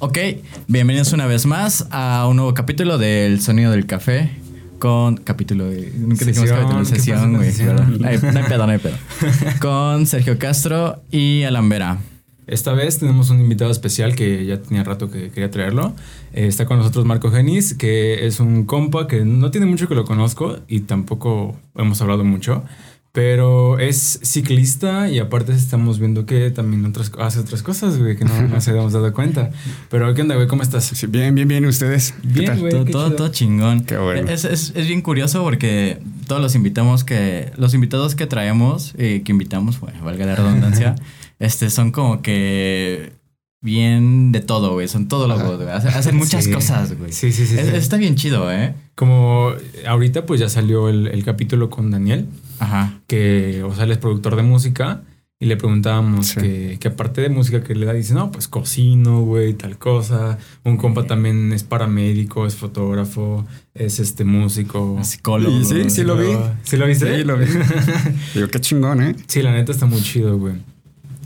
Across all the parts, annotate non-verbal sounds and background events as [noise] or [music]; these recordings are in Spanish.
Ok, bienvenidos una vez más a un nuevo capítulo del Sonido del Café. Con capítulo de. Nunca dijimos capítulo, ¿qué sesión, güey. no hay pedo, no hay pedo. [laughs] Con Sergio Castro y Alan Vera. Esta vez tenemos un invitado especial que ya tenía rato que quería traerlo. Eh, está con nosotros Marco Genis, que es un compa que no tiene mucho que lo conozco y tampoco hemos hablado mucho. Pero es ciclista y aparte estamos viendo que también otras, hace otras cosas, güey, que no [laughs] nos habíamos dado cuenta. Pero, ¿qué onda, güey? ¿Cómo estás? Sí, bien, bien, bien. ¿Ustedes? ¿Qué Bien, tal? güey. Todo, qué todo, chingón. Qué bueno. Es, es, es bien curioso porque todos los invitamos que. Los invitados que traemos, eh, que invitamos, bueno, valga la redundancia, [laughs] este, son como que bien de todo, güey. Son todo Ajá. güey. Hacen, hacen muchas Sí. cosas, güey. Sí, sí, sí. Es- sí. Está bien chido, ¿eh? Como ahorita pues ya salió el, el capítulo con Daniel, Ajá. que, o sea, él es productor de música. Y le preguntábamos Sí. que, que aparte de música que le da, dice, no, pues cocino, güey, tal cosa. Un compa también es paramédico, es fotógrafo, es este músico. Psicólogo. Y sí, sí lo vi. ¿Sí lo viste? Sí, lo vi. [laughs] Digo, qué chingón, ¿eh? Sí, la neta está muy chido, güey.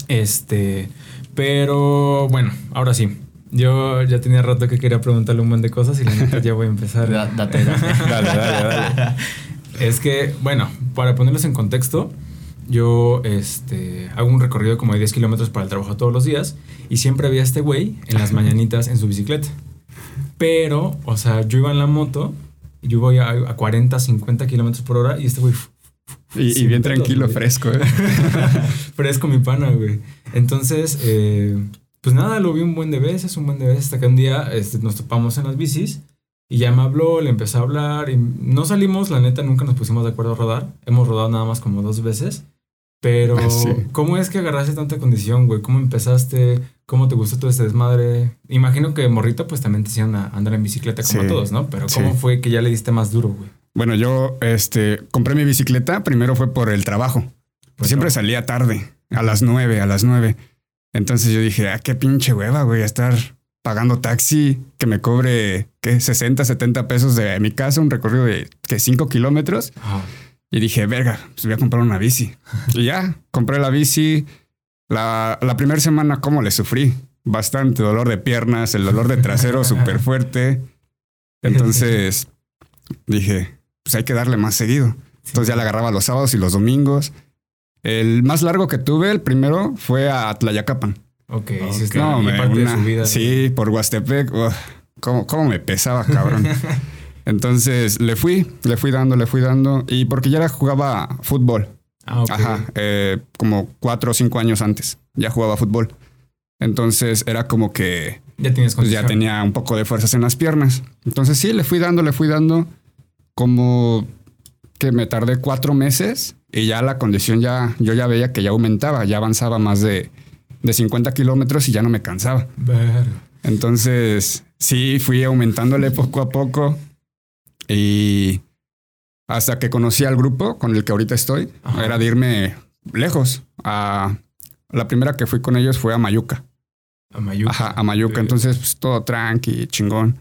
Este, pero bueno, ahora sí. Yo ya tenía rato que quería preguntarle un montón de cosas y la neta ya voy a empezar. [laughs] Da- Date, date. Dale, dale, dale. [laughs] Es que, bueno, para ponerlos en contexto, yo este, hago un recorrido como de 10 kilómetros para el trabajo todos los días y siempre había este güey en las mañanitas en su bicicleta. Pero, o sea, yo iba en la moto yo voy a, a 40, 50 kilómetros por hora y este güey Y, bien tranquilo, güey. fresco, ¿eh? [laughs] fresco mi pana, güey. Entonces, eh, pues nada, lo vi un buen de veces, un buen de veces, hasta que un día este, nos topamos en las bicis y ya me habló, le empecé a hablar y no salimos, la neta, nunca nos pusimos de acuerdo a rodar. Hemos rodado nada más como dos veces. Pero, [laughs] Ah, sí. ¿cómo es que agarraste tanta condición, güey? ¿Cómo empezaste? ¿Cómo te gustó todo este desmadre? Imagino que morrito, pues también te hacían a andar en bicicleta como Sí. todos, ¿no? Pero, ¿cómo Sí. fue que ya le diste más duro, güey? Bueno, yo este, compré mi bicicleta. Primero fue por el trabajo. Por Siempre salía tarde, a las nueve, a las nueve. Entonces yo dije, ah, qué pinche hueva, güey, estar pagando taxi que me cobre, ¿qué? 60, 70 pesos de mi casa, un recorrido de, que 5 kilómetros. Y dije, verga, pues voy a comprar una bici. [laughs] y ya, compré la bici. La, la primera semana, ¿cómo le sufrí? Bastante dolor de piernas, el dolor de trasero [laughs] súper fuerte. Entonces dije, pues hay que darle más seguido. Entonces ya la agarraba los sábados y los domingos. El más largo que tuve, el primero, fue a Tlayacapan. Ok, Ok. sí, está No, me- parte una- de su vida. Sí, por Huastepec. uf, ¿cómo, cómo me pesaba, cabrón? [laughs] Entonces le fui, le fui dando, le fui dando. Y porque ya jugaba fútbol. Ah, ok. Ajá, eh, como cuatro o cinco años antes. Ya jugaba fútbol. Entonces era como que Ya tienes pues, ya tenía un poco de fuerzas en las piernas. Entonces sí, le fui dando, le fui dando. Como que me tardé cuatro meses y ya la condición ya, yo ya veía que ya aumentaba, ya avanzaba más de, de 50 kilómetros y ya no me cansaba. Entonces, sí, fui aumentándole poco a poco y hasta que conocí al grupo con el que ahorita estoy, Ajá. era de irme lejos. A, la primera que fui con ellos fue a Mayuca. A Mayuca. Ajá, a Mayuca. Entonces, pues, todo tranqui, chingón.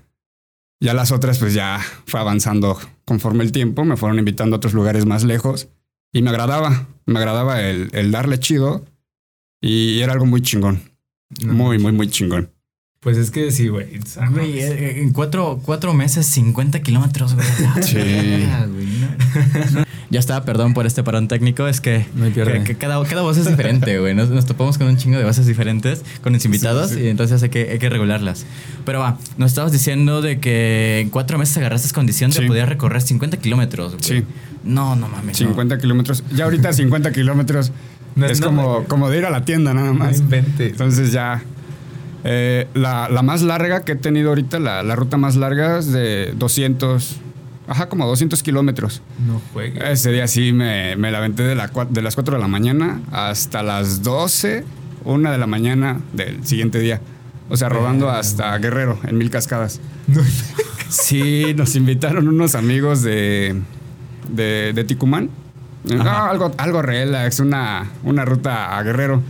Ya las otras, pues ya fue avanzando conforme el tiempo, me fueron invitando a otros lugares más lejos y me agradaba, me agradaba el, el darle chido y era algo muy chingón, No, muy, muy, muy chingón. Pues es que sí, güey. sea, Güey, eh, en cuatro, cuatro meses, 50 kilómetros, güey. [laughs] Sí. Ah, no. [laughs] No. Ya está, perdón por este parón técnico. Es que, No que- que cada, cada voz es diferente, güey. Nos, nos topamos con un chingo de voces diferentes con los invitados Sí, sí, sí. y entonces hay que, hay que regularlas. Pero va, nos estabas diciendo de que en cuatro meses agarraste condición de Sí. poder recorrer 50 kilómetros, güey. Sí. No, no mames. no. 50 kilómetros. Ya ahorita 50 kilómetros No es como, como de ir a la tienda nada más. inventes. Entonces ya. eh, la, la más larga que he tenido ahorita, la, la ruta más larga es de 200. Ajá, como 200 kilómetros. No juegues. Ese día sí me, me la aventé de, la, de las 4 de la mañana hasta las 12, 1 de la mañana del siguiente día. O sea, rodando hasta Guerrero, en Mil Cascadas. No. Sí, nos invitaron unos amigos de, de, de Ticumán. No, algo, algo relax, una, una ruta a Guerrero.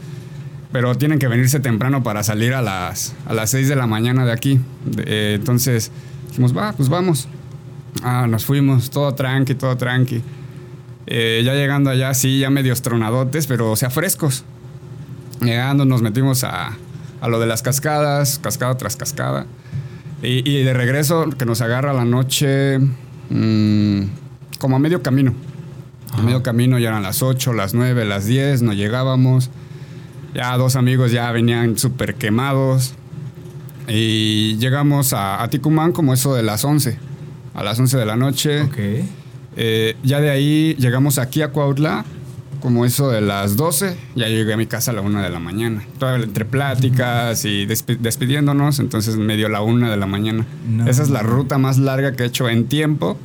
Pero tienen que venirse temprano para salir a las, a las 6 de la mañana de aquí. Eh, entonces dijimos, va, pues vamos. Ah, nos fuimos, todo tranqui, todo tranqui. Eh, ya llegando allá, sí, ya medios tronadotes, pero o sea, frescos. Llegando, nos metimos a, a lo de las cascadas, cascada tras cascada. Y, y de regreso, que nos agarra la noche mm, como a medio camino. A medio camino ya eran las 8, las 9, las 10, no llegábamos. Ya dos amigos ya venían súper quemados. Y llegamos a, a Ticumán como eso de las 11. A las 11 de la noche. Ok. Eh, ya de ahí llegamos aquí a Cuautla, como eso de las 12. Ya llegué a mi casa a la 1 de la mañana. Todo entre pláticas y despi- despidiéndonos, entonces me dio la 1 de la mañana. No. Esa es la ruta más larga que he hecho en tiempo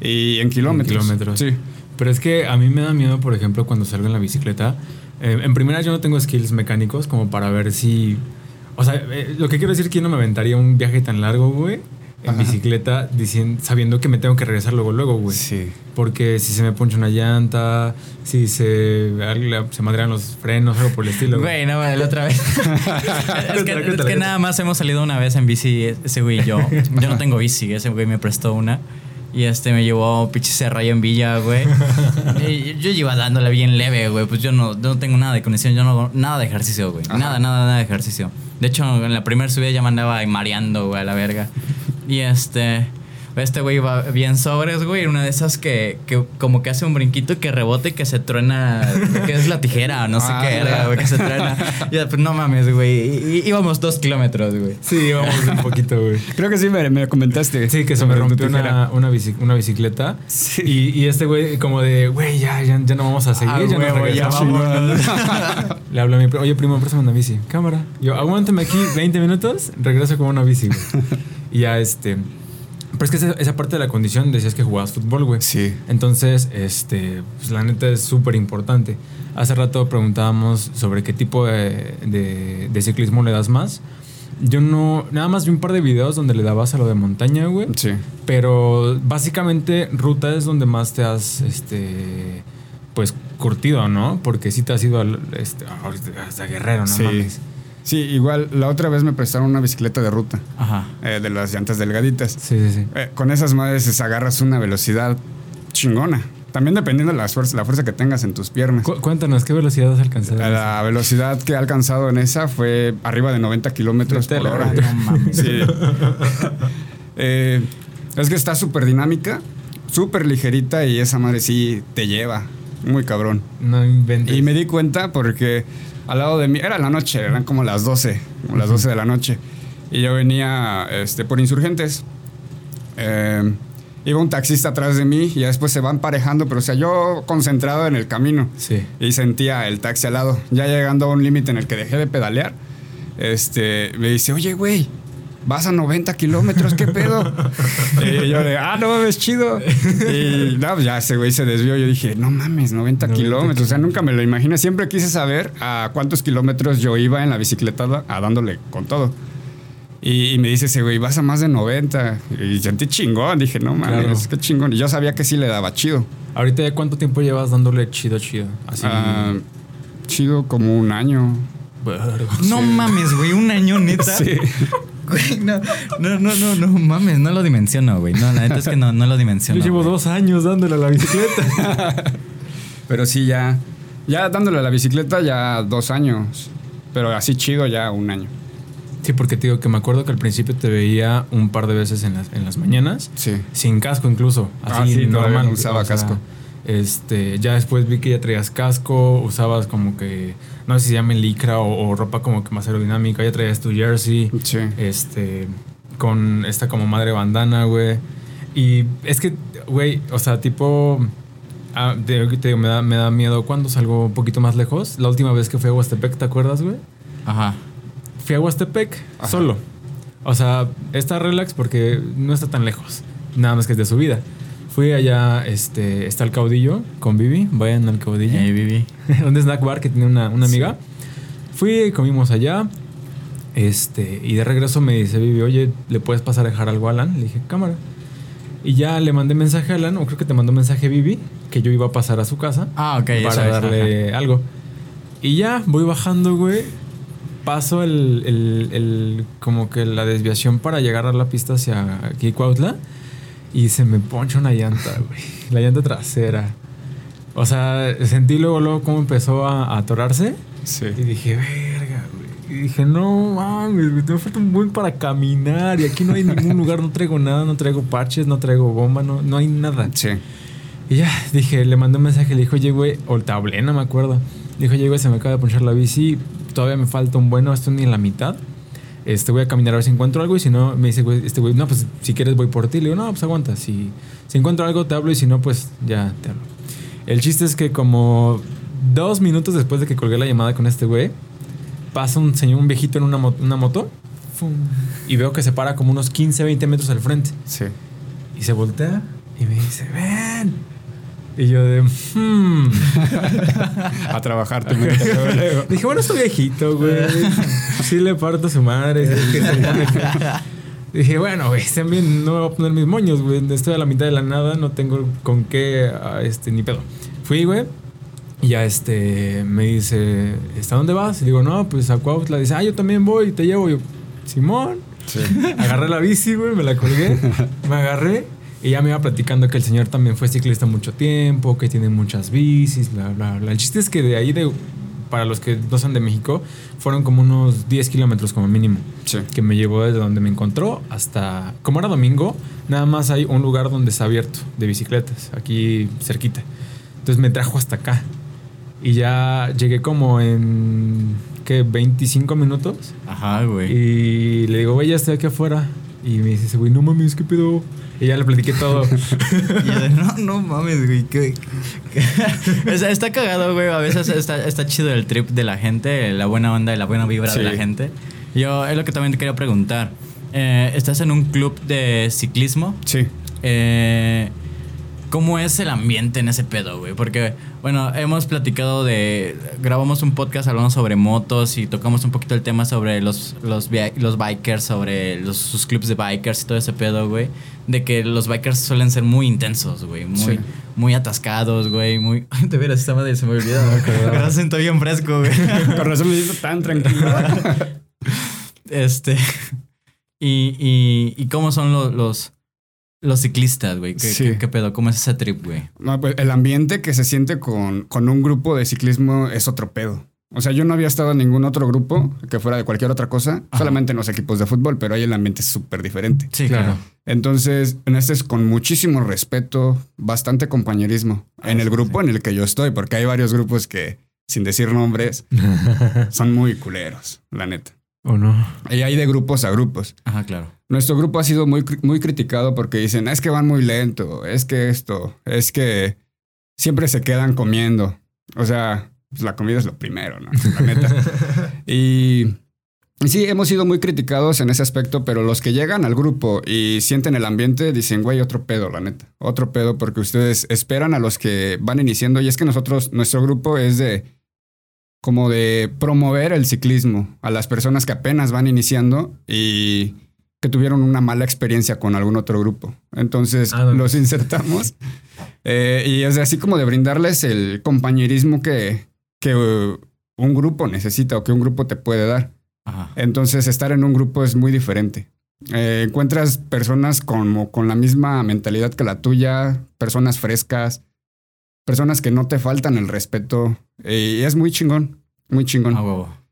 y en kilómetros. kilómetros. Sí. Pero es que a mí me da miedo, por ejemplo, cuando salgo en la bicicleta. Eh, en primera, yo no tengo skills mecánicos como para ver si. O sea, eh, lo que quiero decir es que yo no me aventaría un viaje tan largo, güey, en Ajá. bicicleta, diciendo, sabiendo que me tengo que regresar luego, luego, güey. Sí. Porque si se me poncha una llanta, si se, se madrean los frenos, algo por el estilo. Güey, no, la otra vez. [laughs] es, que, es que nada más hemos salido una vez en bici, ese güey y yo. Yo no tengo bici, ese güey me prestó una. Y este me llevó a pinche Cerrayo en Villa, güey. [laughs] Yo iba dándole bien leve, güey. Pues yo no, no tengo nada de condición, yo no hago nada de ejercicio, güey. Ajá. Nada, nada, nada de ejercicio. De hecho, en la primera subida ya me andaba mareando, güey, a la verga. Y este. Este güey iba bien sobres, güey. Una de esas que, que como que hace un brinquito y que rebote y que se truena. Que es la tijera, no sé Ah, qué era, güey, que se truena. [laughs] Y pues no mames, güey. Íbamos dos kilómetros, güey. Sí, vamos un poquito, güey. Creo que sí me, me comentaste. Sí, que se me rompió una, una, una bicicleta. Sí. Y, y este güey, como de, güey, ya, ya, ya no vamos a seguir. Ah, ya, huevo, ya regresamos". vámonos. [laughs] Le hablo a mi primo, oye, primo, préstame una bici. Cámara. Yo, aguántame aquí 20 minutos, regreso con una bici, güey. y ya, este. Pero es que esa, esa parte de la condición decías que jugabas fútbol, güey. Sí. Entonces, este, pues la neta es súper importante. Hace rato preguntábamos sobre qué tipo de, de- de ciclismo le das más. Yo no, nada más vi un par de videos donde le dabas a lo de montaña, güey. Sí. Pero básicamente ruta es donde más te has, este, pues curtido, ¿no? Porque sí te has ido al, este, hasta Guerrero, no Sí. mames. Sí, igual la otra vez me prestaron una bicicleta de ruta, Ajá. eh, de las llantas delgaditas. Sí, sí, sí. Eh, con esas madres agarras una velocidad chingona. También dependiendo de la fuerza, la fuerza que tengas en tus piernas. Cu- cuéntanos, ¿qué velocidad has alcanzado? La velocidad que he alcanzado en esa fue arriba de 90 kilómetros por hora. No mames. Sí. [laughs] Eh, es que está súper dinámica, súper ligerita y esa madre sí te lleva. Muy cabrón. No inventes. Y me di cuenta porque al lado de mí, era la noche, eran como las 12, como las 12 de la noche. Y yo venía este, por insurgentes. Eh, iba un taxista atrás de mí y después se van parejando, pero o sea, yo concentrado en el camino Sí. y sentía el taxi al lado. Ya llegando a un límite en el que dejé de pedalear, este, me dice, oye, güey, vas a 90 kilómetros, ¿qué pedo? [laughs] y yo de, ah, no mames, chido. Y no, pues ya ese güey se desvió. Yo dije, no mames, 90, 90 kilómetros. O sea, nunca me lo imaginé. Siempre quise saber a cuántos kilómetros yo iba en la bicicleta a dándole con todo. Y, y me dice ese güey, vas a más de 90. Y sentí chingón. Dije, no mames, Claro. qué chingón. Y yo sabía que sí le daba chido. Ahorita ya cuánto tiempo llevas dándole chido, chido. Así. Ah, chido como un año. No mames, güey. Un año neta. [laughs] Sí. Güey, no, no, no, no, no mames, no lo dimensiono, güey. No, la neta es que no, no lo dimensiono. Yo llevo güey. dos años dándole a la bicicleta. [laughs] Pero sí, ya. Ya dándole a la bicicleta ya dos años. Pero así chido ya un año. sí, porque te digo que me acuerdo que al principio te veía un par de veces en las, en las mañanas. Sí. Sin casco incluso. Ah, Así sí, todavía normal. no usaba casco. Este, ya después vi que ya traías casco, usabas como que, no sé si se llama licra o, o ropa como que más aerodinámica, ya traías tu jersey, Sí. este, con esta como madre bandana, güey. Y es que, güey, o sea, tipo, ah, te, me da, me da miedo cuando salgo un poquito más lejos. La última vez que fui a Huastepec, ¿te acuerdas, güey? Ajá. Fui a Huastepec Ajá. solo. O sea, está relax porque no está tan lejos. Nada más que es de subida. Fui allá, este, está el caudillo con Vivi. Vayan al caudillo. Hey, Vivi. [laughs] un snack bar que tiene una, una amiga. Fui, comimos allá. Este, y de regreso me dice Vivi, oye, ¿le puedes pasar a dejar algo a Alan? Le dije, cámara. Y ya le mandé mensaje a Alan, o creo que te mandó mensaje Vivi, que yo iba a pasar a su casa Ah, ok. para darle algo. Y ya voy bajando, güey. Paso el, el- el- como que la desviación para llegar a la pista hacia aquí, Cuautla. Y se me poncha una llanta, güey. La llanta trasera. O sea, sentí luego, luego cómo empezó a, a atorarse. Sí. Y dije, verga, güey. Y dije, no mames, güey, me falta un buen para caminar. Y aquí no hay ningún [laughs] lugar, no traigo nada, no traigo parches, no traigo bomba, no, no hay nada. Sí. Y ya, dije, le mandé un mensaje, le dijo, oye, güey, o no me acuerdo. Le dijo, oye, güey, se me acaba de ponchar la bici, todavía me falta un bueno, estoy ni en la mitad. Este, voy a caminar a ver si encuentro algo y si no, me dice, este güey, no, pues si quieres voy por ti. Le digo, no, pues aguanta, si, si encuentro algo te hablo y si no, pues ya te hablo. El chiste es que como dos minutos después de que colgué la llamada con este güey, pasa un señor, un viejito en una, mo- una moto fum, y veo que se para como unos 15, 20 metros al frente. Sí. Y se voltea y me dice, ven. Y yo de, hmm. [laughs] A [laughs] trabajar. Dije, bueno, estoy viejito, güey. Sí le parto a su madre. [laughs] Dije, bueno, güey, también no me voy a poner mis moños, güey. Estoy a la mitad de la nada, no tengo con qué, ah, este, ni pedo. Fui, güey. Y ya, este, me dice, ¿hasta dónde vas? Y digo, no, pues a Cuautla. Dice, ah, yo también voy, te llevo. Y yo, Simón. Sí. Agarré la bici, güey, me la colgué, me agarré y ya me iba platicando que el señor también fue ciclista mucho tiempo, que tiene muchas bicis, bla, bla, bla. El chiste es que de ahí, de, para los que no son de México, fueron como unos 10 kilómetros como mínimo, Sí. que me llevó desde donde me encontró hasta, como era domingo, nada más hay un lugar donde está abierto de bicicletas, aquí cerquita. Entonces me trajo hasta acá. Y ya llegué como en, ¿qué? 25 minutos. Ajá, güey. Y le digo, güey, ya estoy aquí afuera. Y me dice, ese güey, no mames, ¿qué pedo? Y ya le platiqué todo. [laughs] Y yo de, no, no mames, güey. ¿qué- qué?". O sea, está cagado, güey. A veces está, está chido el trip de la gente, la buena onda y la buena vibra de la gente. Yo es lo que también te quería preguntar. Eh, ¿Estás en un club de ciclismo? Sí. Eh, ¿Cómo es el ambiente en ese pedo, güey? Porque, bueno, hemos platicado de. Grabamos un podcast hablando sobre motos y tocamos un poquito el tema sobre los, los, los bikers, sobre los, sus clubs de bikers y todo ese pedo, güey. De que los bikers suelen ser muy intensos, güey. Muy, Sí. muy atascados, güey. Muy. [laughs] De veras, esta madre se me olvidó. Pero siento bien fresco, güey. [laughs] Con razón me siento tan tranquilo. [laughs] Este. Y, y, y cómo son los, los, los ciclistas, güey. ¿Qué, Sí. qué- qué pedo? ¿Cómo es ese trip, güey? No, pues el ambiente que se siente con, con un grupo de ciclismo es otro pedo. O sea, yo no había estado en ningún otro grupo que fuera de cualquier otra cosa, Ajá. solamente en los equipos de fútbol, pero ahí el ambiente es súper diferente. Sí, claro. Entonces, en este es con muchísimo respeto, bastante compañerismo en el grupo en el que yo estoy, porque hay varios grupos que, sin decir nombres, [laughs] son muy culeros, la neta. ¿O no? Y hay de grupos a grupos. Ajá, claro. Nuestro grupo ha sido muy, muy criticado porque dicen, es que van muy lento, es que esto, es que siempre se quedan comiendo. O sea, pues la comida es lo primero, ¿no? La neta. y, [laughs] y sí, hemos sido muy criticados en ese aspecto, pero los que llegan al grupo y sienten el ambiente dicen, güey, otro pedo, la neta. Otro pedo porque ustedes esperan a los que van iniciando y es que nosotros, nuestro grupo es de como de promover el ciclismo a las personas que apenas van iniciando y que tuvieron una mala experiencia con algún otro grupo. Entonces Ah, no. los [laughs] insertamos eh, y es así como de brindarles el compañerismo que, que uh, un grupo necesita o que un grupo te puede dar. Ajá. Entonces estar en un grupo es muy diferente. Eh, encuentras personas como con la misma mentalidad que la tuya, personas frescas, personas que no te faltan el respeto eh, y es muy chingón, muy chingón.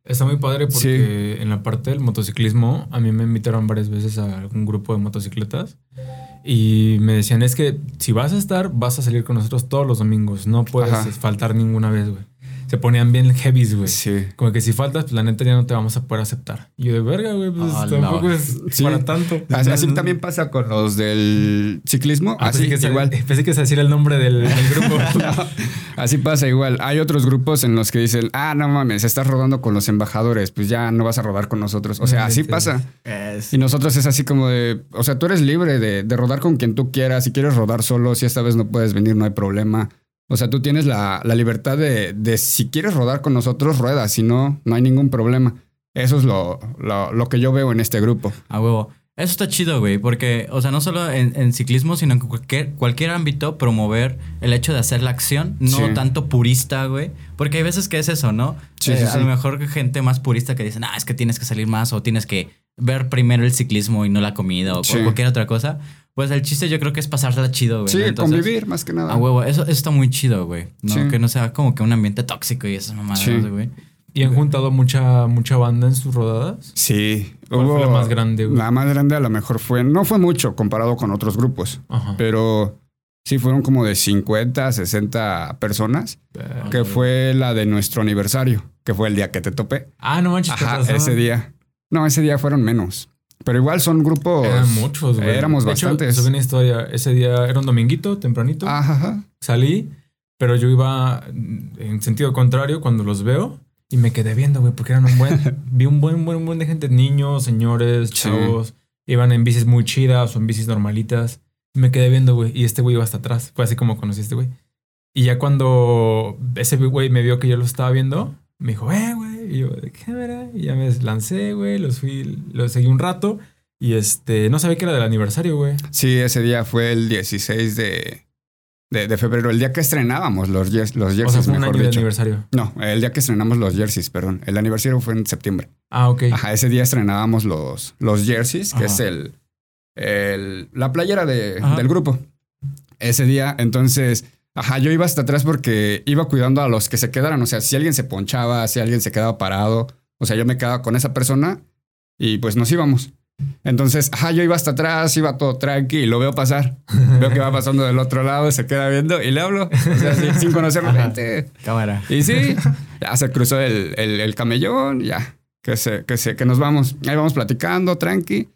Está muy padre porque en la parte del motociclismo a mí me invitaron varias veces a algún grupo de motocicletas y me decían es que si vas a estar vas a salir con nosotros todos los domingos, no puedes Ajá. faltar ninguna vez, güey. Se ponían bien heavies, güey. Sí. Como que si faltas, pues la neta ya no te vamos a poder aceptar. Y yo de verga, güey, pues Ah, tampoco la- es Sí. para tanto. Así, así también pasa con los del ciclismo. Ah, así [laughs] pensé, que igual. pensé que es decir el nombre del, del [laughs] grupo. Así pasa igual. Hay otros grupos en los que dicen, ah, no mames, estás rodando con los embajadores, pues ya no vas a rodar con nosotros. O sea, No así pasa. Es- Y nosotros es así como de, o sea, tú eres libre de, de rodar con quien tú quieras. Si quieres rodar solo, si esta vez no puedes venir, no hay problema. O sea, tú tienes la, la libertad de, de si quieres rodar con nosotros, rueda. Si no, no hay ningún problema. Eso es lo, lo, lo que yo veo en este grupo. A huevo. Eso está chido, güey, porque, o sea, no solo en, en ciclismo, sino en cualquier, cualquier ámbito, promover el hecho de hacer la acción, no Sí. tanto purista, güey. Porque hay veces que es eso, ¿no? Sí, Eh, sí, A lo mejor gente más purista que dicen, ah, es que tienes que salir más o tienes que ver primero el ciclismo y no la comida o Sí. cualquier otra cosa. Pues el chiste yo creo que es pasarla chido, güey. Sí, ¿no? Entonces, convivir más que nada. A huevo, eso, eso está muy chido, güey. ¿no? Sí. Que no sea como que un ambiente tóxico y esas mamadas, Sí. güey. ¿Y han juntado mucha, mucha banda en sus rodadas? Sí. ¿Cuál fue la más grande, güey? La más grande a lo mejor fue, no fue mucho comparado con otros grupos, Ajá. pero sí fueron como de 50, 60 personas, que fue la de nuestro aniversario, que fue el día que te topé. Ah, no manches. Ese día. No, ese día fueron menos. Pero igual son grupos. Eran muchos, güey. Éramos De hecho, bastantes. subí una historia. Ese día era un dominguito, tempranito. Ajá, ajá. Salí, pero yo iba en sentido contrario cuando los veo y me quedé viendo, güey, porque eran un buen. [laughs] vi un buen, buen, buen de gente, niños, señores, Sí. chavos. Iban en bicis muy chidas o en bicis normalitas. Me quedé viendo, güey, y este güey iba hasta atrás. Fue así como conocí a este güey. Y ya cuando ese güey me vio que yo lo estaba viendo, me dijo, eh, güey. Y yo, ¿de qué era? Y ya me lancé, güey, los fui, los seguí un rato. Y este, no sabía que era del aniversario, güey. Sí, ese día fue el 16 de, de, de febrero, el día que estrenábamos los, los O sea, jerseys, fue un mejor año de dicho. aniversario. No, el día que estrenamos los jerseys, perdón. El aniversario fue en septiembre. Ah, ok. Ajá, ese día estrenábamos los, los jerseys, que Ajá. es el, el- la playera de- del grupo. Ese día, entonces, ajá, yo iba hasta atrás porque iba cuidando a los que se quedaran. O sea, si alguien se ponchaba, si alguien se quedaba parado, o sea, yo me quedaba con esa persona y pues nos íbamos. Entonces, ajá, yo iba hasta atrás, iba todo tranqui y lo veo pasar. [laughs] Veo que va pasando del otro lado, se queda viendo y le hablo. O sea, sin, sin conocerlo. Cámara. Y sí, [laughs] ya se cruzó el, el, el camellón, ya, que, se, que, se, que nos vamos. Ahí vamos platicando, tranqui.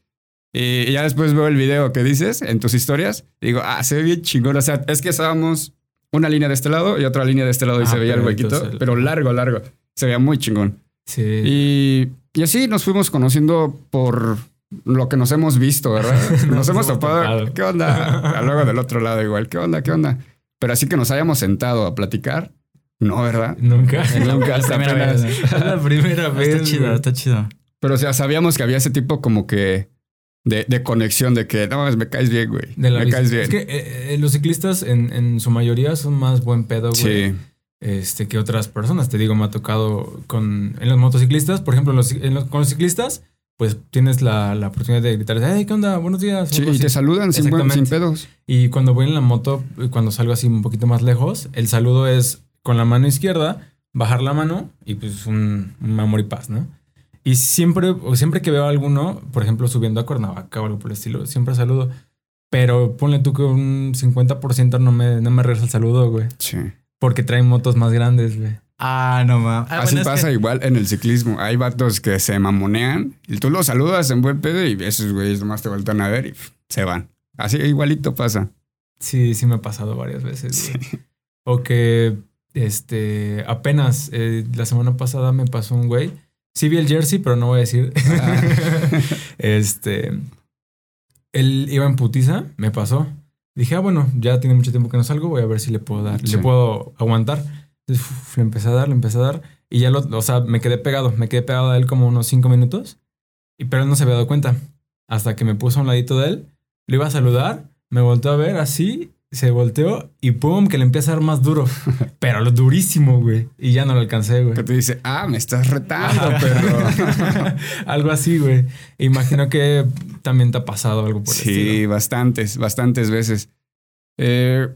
Y, y ya después veo el video que dices en tus historias. Y digo, ah, se ve bien chingón. O sea, es que estábamos una línea de este lado y otra línea de este lado y Ah, se veía el huequito, entonces pero largo, largo. Se veía muy chingón. Sí. Y, y así nos fuimos conociendo por lo que nos hemos visto, ¿verdad? [laughs] Nos, Nos hemos topado. ¿Qué onda? Luego del otro lado igual. ¿Qué onda? ¿Qué onda? Pero así que nos hayamos sentado a platicar. No, ¿verdad? Nunca. [laughs] Nunca, hasta primera apenas. vez. [laughs] Es la primera vez. Está chido, está chido. Pero o sea, sabíamos que había ese tipo como que de, de conexión, de que no, me caes bien, güey. De la me caes bien. Es que eh, eh, los ciclistas en, en su mayoría son más buen pedo, güey. sí, Este, que otras personas. Te digo, me ha tocado con en los motociclistas, por ejemplo, en los- en los- con los ciclistas, pues tienes la, la oportunidad de gritarles, hey, ¿qué onda? Buenos días. sí, y te saludan sin, buen- sin pedos. Y cuando voy en la moto, cuando salgo así un poquito más lejos, el saludo es con la mano izquierda, bajar la mano y pues un, un amor y paz, ¿no? Y siempre, o siempre que veo a alguno, por ejemplo, subiendo a Cuernavaca o algo por el estilo, siempre saludo. Pero ponle tú que un 50% no me, no me regresa el saludo, güey. Sí. Porque traen motos más grandes, güey. Ah, no mames. Ah, Así bueno, pasa que- igual en el ciclismo. Hay vatos que se mamonean y tú los saludas en buen pedo y esos güeyes nomás te vueltan a ver y se van. Así igualito pasa. Sí, sí me ha pasado varias veces, güey. O que, este, apenas eh, la semana pasada me pasó un güey. Sí vi el jersey, pero no voy a decir. [laughs] este, él iba en putiza, me pasó. Dije, ah, bueno, ya tiene mucho tiempo que no salgo, voy a ver si le puedo dar, Sí. le puedo aguantar. Entonces, uf, le empecé a dar, le empecé a dar. Y ya lo, o sea, me quedé pegado, me quedé pegado a él como unos cinco minutos. Y pero él no se había dado cuenta. Hasta que me puso a un ladito de él, le iba a saludar, me volteó a ver así, se volteó y pum, que le empieza a dar más duro. [laughs] Pero lo durísimo, güey. Y ya no lo alcancé, güey. Que te dice, ah, me estás retando, perro. [laughs] algo así, güey. Imagino que también te ha pasado algo por Sí, bastantes, bastantes veces. Eh,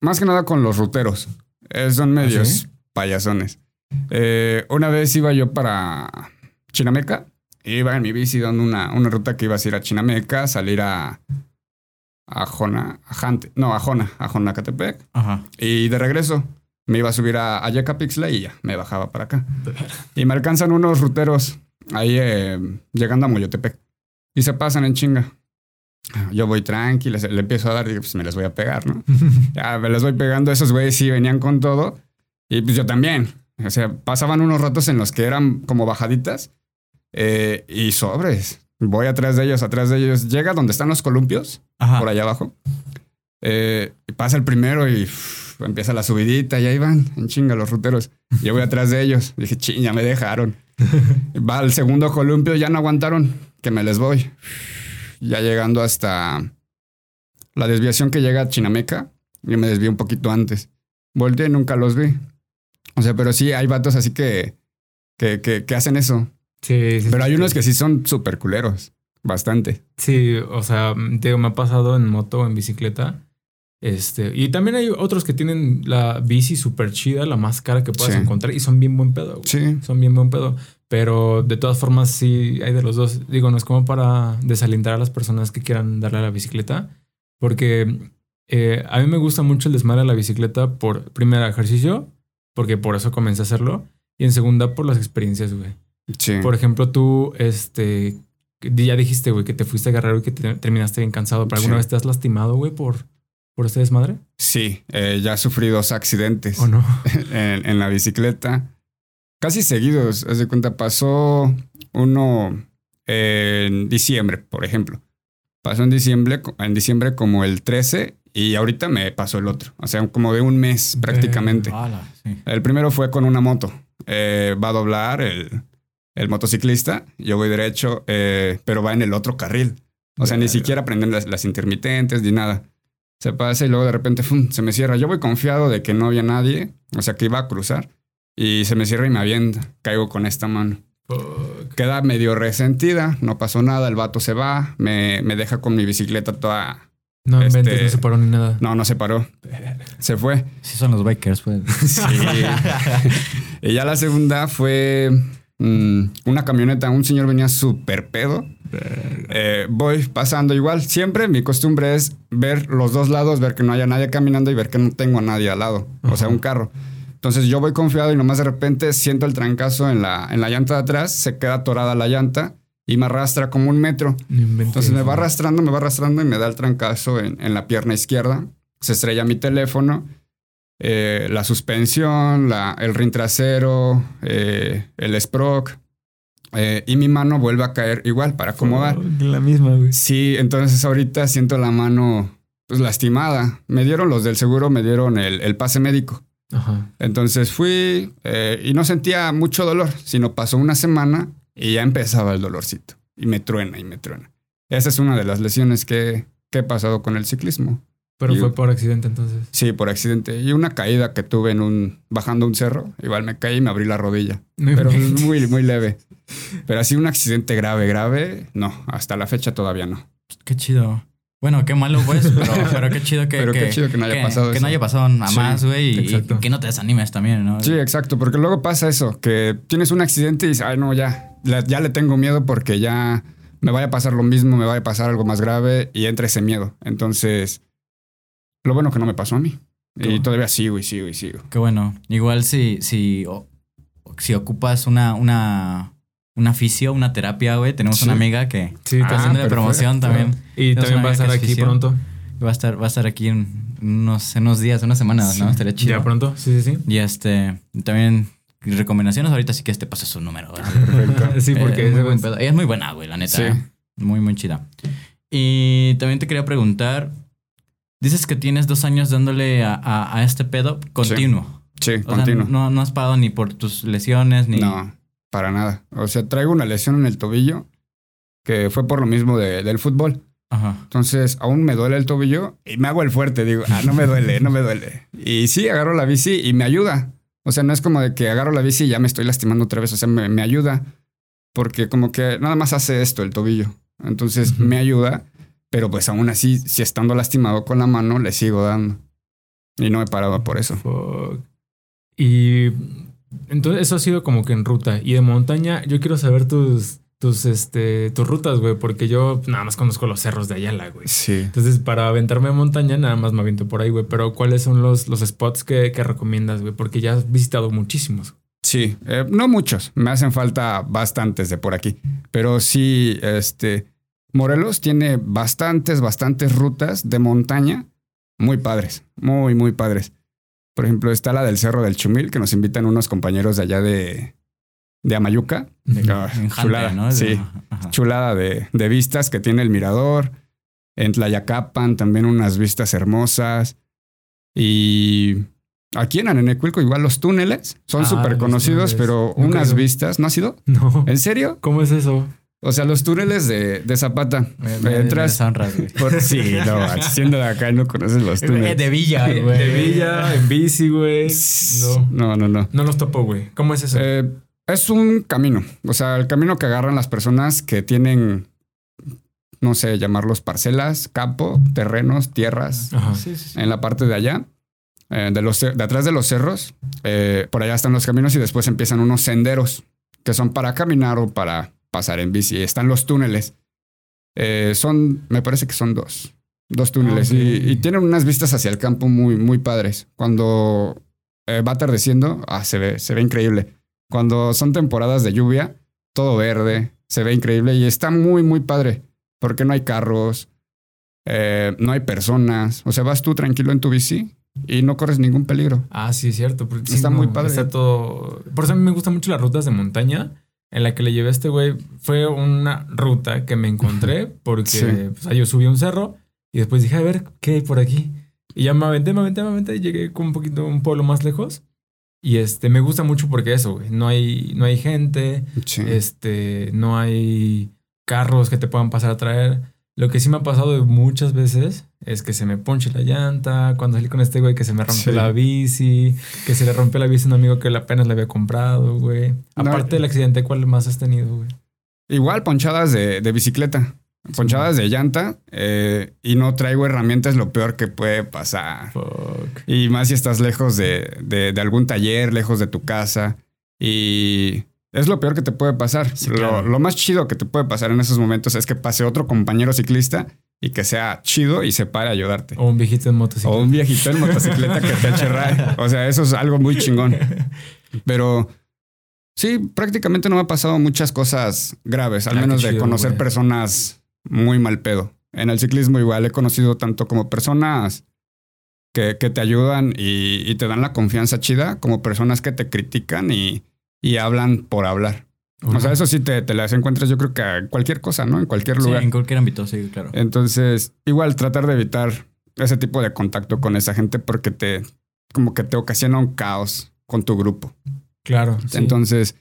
más que nada con los ruteros. Eh, son medios sí? payasones. Eh, una vez iba yo para Chinameca. Iba en mi bici dando una, una ruta que iba a ir a Chinameca, salir a, a Jona, a Jante, no, a Jona, a Jonacatepec. Ajá. Y de regreso me iba a subir a, a Yecapixtla y ya, me bajaba para acá. Y me alcanzan unos ruteros ahí eh, llegando a Moyotepec. Y se pasan en chinga. Yo voy tranqui, les- le empiezo a dar, digo, pues me les voy a pegar, ¿no? [laughs] Ya me les voy pegando, esos güeyes sí venían con todo. Y pues yo también. O sea, pasaban unos ratos en los que eran como bajaditas eh, y sobres. Voy atrás de ellos, atrás de ellos. Llega donde están los columpios, Ajá. por allá abajo. Eh, pasa el primero y empieza la subidita y ahí van, en chinga los ruteros. Yo voy atrás de ellos. Dije, ching, ya me dejaron. [laughs] Va al segundo columpio, ya no aguantaron, que me les voy. Ya llegando hasta la desviación que llega a Chinameca, yo me desvío un poquito antes. Volteé y nunca los vi. O sea, pero sí hay vatos así que, que, que, que hacen eso. Sí, sí, Pero hay sí. unos que sí son súper culeros. Bastante. Sí, o sea, digo, me ha pasado en moto en bicicleta. Este, y también hay otros que tienen la bici súper chida, la más cara que puedas encontrar y son bien buen pedo. güey. Sí. Son bien buen pedo. Pero de todas formas, sí hay de los dos. Digo, no es como para desalentar a las personas que quieran darle a la bicicleta. Porque eh, a mí me gusta mucho el desmadre a la bicicleta por primera ejercicio, porque por eso comencé a hacerlo. Y en segunda, por las experiencias, güey. Sí. Por ejemplo, tú, este, ya dijiste, güey, que te fuiste a Guerrero y que te- terminaste bien cansado. ¿Pero alguna Sí. vez te has lastimado, güey, por, por este desmadre? Sí, eh, ya sufrí dos accidentes ¿O no? [laughs] en, en la bicicleta. Casi seguidos, haz de cuenta, pasó uno en diciembre, por ejemplo. Pasó en diciembre, en diciembre como el 13 y ahorita me pasó el otro. O sea, como de un mes prácticamente. Ala, sí. El primero fue con una moto. Eh, va a doblar el, el motociclista. Yo voy derecho, eh, pero va en el otro carril. O sea, ni siquiera prenden las, las intermitentes ni nada. Se pasa y luego de repente ¡fum! se me cierra. Yo voy confiado de que no había nadie, o sea, que iba a cruzar. Y se me cierra y me avienta. Caigo con esta mano. Fuck. Queda medio resentida, no pasó nada. El vato se va, me, me deja con mi bicicleta toda. No Este- inventes, no se paró ni nada. No, no se paró. Se fue. Sí son los bikers, pues. [laughs] Sí. [laughs] y ya la segunda fue mm, una camioneta. Un señor venía súper pedo. Eh, voy pasando igual. Siempre mi costumbre es ver los dos lados, ver que no haya nadie caminando y ver que no tengo a nadie al lado. O sea, un carro. Entonces yo voy confiado y nomás de repente siento el trancazo en la, en la llanta de atrás, se queda atorada la llanta y me arrastra como un metro. Entonces me va arrastrando, me va arrastrando y me da el trancazo en, en la pierna izquierda. Se estrella mi teléfono, eh, la suspensión, la- el rin trasero, eh, el sprock. eh, y mi mano vuelve a caer igual para acomodar. La misma, güey. Sí, entonces ahorita siento la mano pues, lastimada. Me dieron los del seguro, me dieron el, el pase médico. Ajá. Entonces fui y no sentía mucho dolor, sino pasó una semana y ya empezaba el dolorcito. Y me truena y me truena. Esa es una de las lesiones que, que he pasado con el ciclismo. Pero Y- fue por accidente entonces. Sí, por accidente. Y una caída que tuve en un bajando un cerro. Igual me caí y me abrí la rodilla. No Pero muy, muy leve. [laughs] Pero así un accidente grave, grave, no. Hasta la fecha todavía no. Qué chido. Bueno, qué malo, pues, pero, [laughs] pero qué chido que, Pero qué que- chido que no haya pasado que eso. no haya pasado nada más, güey, y, que no te desanimes también, ¿no? Sí, exacto, porque luego pasa eso, que tienes un accidente y dices, ay no, ya, ya le tengo miedo porque ya me vaya a pasar lo mismo, me vaya a pasar algo más grave y entra ese miedo. Entonces, lo bueno que no me pasó a mí. Y todavía sigo y sigo y sigo. Qué bueno. Igual si, si, o- si ocupas una, una, una fisio, una terapia, güey, tenemos Sí. una amiga que Sí, está haciendo de promoción también. Y Tenemos también va a estar es aquí fisio. pronto. Va a estar, va a estar aquí en unos, unos días, unas semanas, ¿no? Estaría chido. Ya pronto, sí, sí, sí. Y este, también recomendaciones ahorita sí que te paso su número. güey. Perfecto. [laughs] Sí, Eh, porque es muy pedo. Ella es muy buena, güey, la neta. Sí. eh. Muy, muy chida. Y también te quería preguntar, dices que tienes dos años dándole a, a- a este pedo continuo. Sí, O sea, continuo. no, no has pagado ni por tus lesiones, ni... No, para nada. O sea, traigo una lesión en el tobillo que fue por lo mismo de- del fútbol. Ajá. Entonces, aún me duele el tobillo y me hago el fuerte. Digo, ah, no me duele, no me duele. Y sí, agarro la bici y me ayuda. O sea, no es como de que agarro la bici y ya me estoy lastimando otra vez. O sea, me, me ayuda porque como que nada más hace esto el tobillo. Entonces, me ayuda. Pero pues aún así, si estando lastimado con la mano, le sigo dando. Y no he parado por eso. Fuck. Y entonces eso ha sido como que en ruta. Y de montaña, yo quiero saber tus, tus, este, tus rutas, güey, porque yo nada más conozco los cerros de Ayala, güey. Sí. Entonces, para aventarme a montaña, nada más me aviento por ahí, güey. Pero, ¿cuáles son los, los spots que, que recomiendas, güey? Porque ya has visitado muchísimos. Sí, eh, no muchos, me hacen falta bastantes de por aquí, pero sí, este, Morelos tiene bastantes, bastantes rutas de montaña muy padres, muy, muy padres. Por ejemplo, está la del Cerro del Chumil, que nos invitan unos compañeros de allá de, de Amayuca. Ah, En Jante, chulada, ¿no? sí, Ajá. chulada de, de vistas que tiene el mirador. En Tlayacapan también unas vistas hermosas. Y aquí en Anenecuilco igual los túneles son Ah, súper conocidos, túneles. pero Nunca unas vistas, ¿no ha sido? [laughs] No. ¿En serio? ¿Cómo es eso? O sea, los túneles de, de Zapata. Me, Eh, me- me güey. por... Sí, no, [laughs] siendo de acá y no conoces los Eh, túneles. De Villa, güey. De Villa, en bici, güey. No. No, no, no. No los topo, güey. ¿Cómo es eso? Eh, es un camino. O sea, el camino que agarran las personas que tienen no sé, llamarlos parcelas, campo, terrenos, tierras, Ajá. Sí, sí, sí. en la parte de allá, eh, de, los, de atrás de los cerros. eh, por allá están los caminos y después empiezan unos senderos que son para caminar o para pasar en bici. Están los túneles. Eh, son, me parece que son dos. Dos túneles. Y, y tienen unas vistas hacia el campo muy, muy padres. Cuando eh, va atardeciendo, ah, se ve, se ve increíble. Cuando son temporadas de lluvia, todo verde, se ve increíble y está muy, muy padre. Porque no hay carros, eh, no hay personas. O sea, vas tú tranquilo en tu bici y no corres ningún peligro. Ah, sí, es cierto. sí, Está muy padre. Está todo. Por eso a mí me gustan mucho las rutas de montaña. En la que le llevé a este güey fue una ruta que me encontré porque Sí. pues, ahí yo subí a un cerro y después dije, a ver, ¿qué hay por aquí? Y ya me aventé, me aventé, me aventé y llegué con un poquito un pueblo más lejos. Y este, me gusta mucho porque eso, güey. No hay, no hay gente, Sí. este, no hay carros que te puedan pasar a traer. Lo que sí me ha pasado muchas veces es que se me ponche la llanta, cuando salí con este güey que se me rompe Sí. la bici, que se le rompió la bici a un amigo que apenas le había comprado, güey. No. Aparte del accidente, ¿cuál más has tenido, güey? Igual ponchadas de, de bicicleta, ponchadas de llanta eh, y no traigo herramientas, lo peor que puede pasar. Fuck. Y más si estás lejos de, de- de algún taller, lejos de tu casa. Y es lo peor que te puede pasar. Sí, lo, lo más chido que te puede pasar en esos momentos es que pase otro compañero ciclista y que sea chido y se pare a ayudarte. O un viejito en motocicleta. O un viejito en motocicleta que te eche ray. [laughs] O sea, eso es algo muy chingón. Pero sí, prácticamente no me ha pasado muchas cosas graves, al Ah, menos de conocer personas muy mal pedo. En el ciclismo igual he conocido tanto como personas que, que te ayudan y, y te dan la confianza chida, como personas que te critican y, y hablan por hablar. O sea, eso sí te, te las encuentras yo creo que a cualquier cosa, ¿no? En cualquier Sí, lugar. en cualquier ámbito, sí, claro. Entonces, igual tratar de evitar ese tipo de contacto con esa gente porque te como que te ocasiona un caos con tu grupo. Claro. sí. Entonces,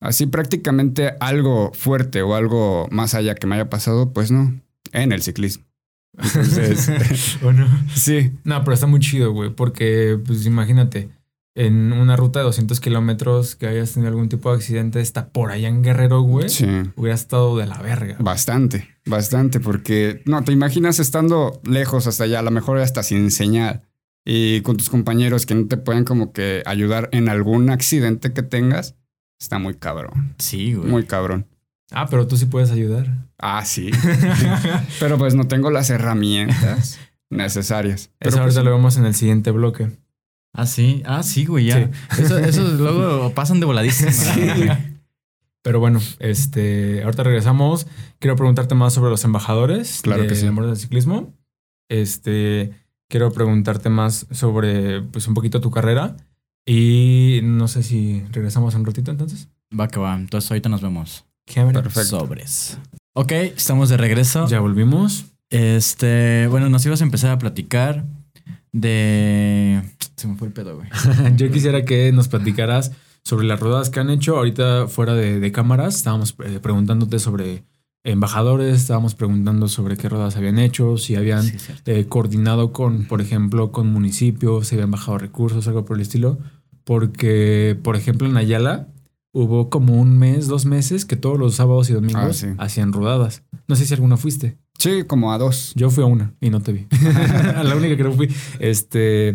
así prácticamente algo fuerte o algo más allá que me haya pasado, pues no, en el ciclismo. [laughs] Entonces, ¿O no? [laughs] sí, No, pero está muy chido, güey, porque, pues imagínate, en una ruta de 200 kilómetros que hayas tenido algún tipo de accidente, está por allá en Guerrero, güey, sí, hubiera estado de la verga. bastante, bastante, porque no, te imaginas estando lejos hasta allá, a lo mejor hasta sin señal y con tus compañeros que no te pueden como que ayudar en algún accidente que tengas, está muy cabrón, Sí, güey. muy cabrón. Ah, pero tú sí puedes ayudar. Ah, sí, [laughs] pero pues no tengo las herramientas necesarias. Pero pues, ahorita lo vemos en el siguiente bloque. Ah, sí. Ah, sí, güey, ya. Eso, eso luego pasan de voladísima. [laughs] güey. Pero bueno, este, ahorita regresamos. Quiero preguntarte más sobre los embajadores Claro de que sí. Amor del Ciclismo. Este, quiero preguntarte más sobre, pues, un poquito tu carrera. Y no sé si regresamos un ratito entonces. Va que va. Entonces ahorita nos vemos. Perfecto. Sobres. Ok, estamos de regreso. Ya volvimos. Este, bueno, nos ibas a empezar a platicar de. Se me fue el pedo, güey. [laughs] Yo quisiera que nos platicaras sobre las rodadas que han hecho ahorita fuera de, de cámaras. Estábamos eh, preguntándote sobre embajadores, estábamos preguntando sobre qué rodadas habían hecho, si habían Sí, eh, coordinado con, por ejemplo, con municipios, si habían bajado recursos, algo por el estilo. Porque, por ejemplo, en Ayala hubo como un mes, dos meses que todos los sábados y domingos Ah, sí. hacían rodadas. No sé si alguna fuiste. Sí, como a dos. Yo fui a una y no te vi. a [laughs] [laughs] la única que no fui. Este,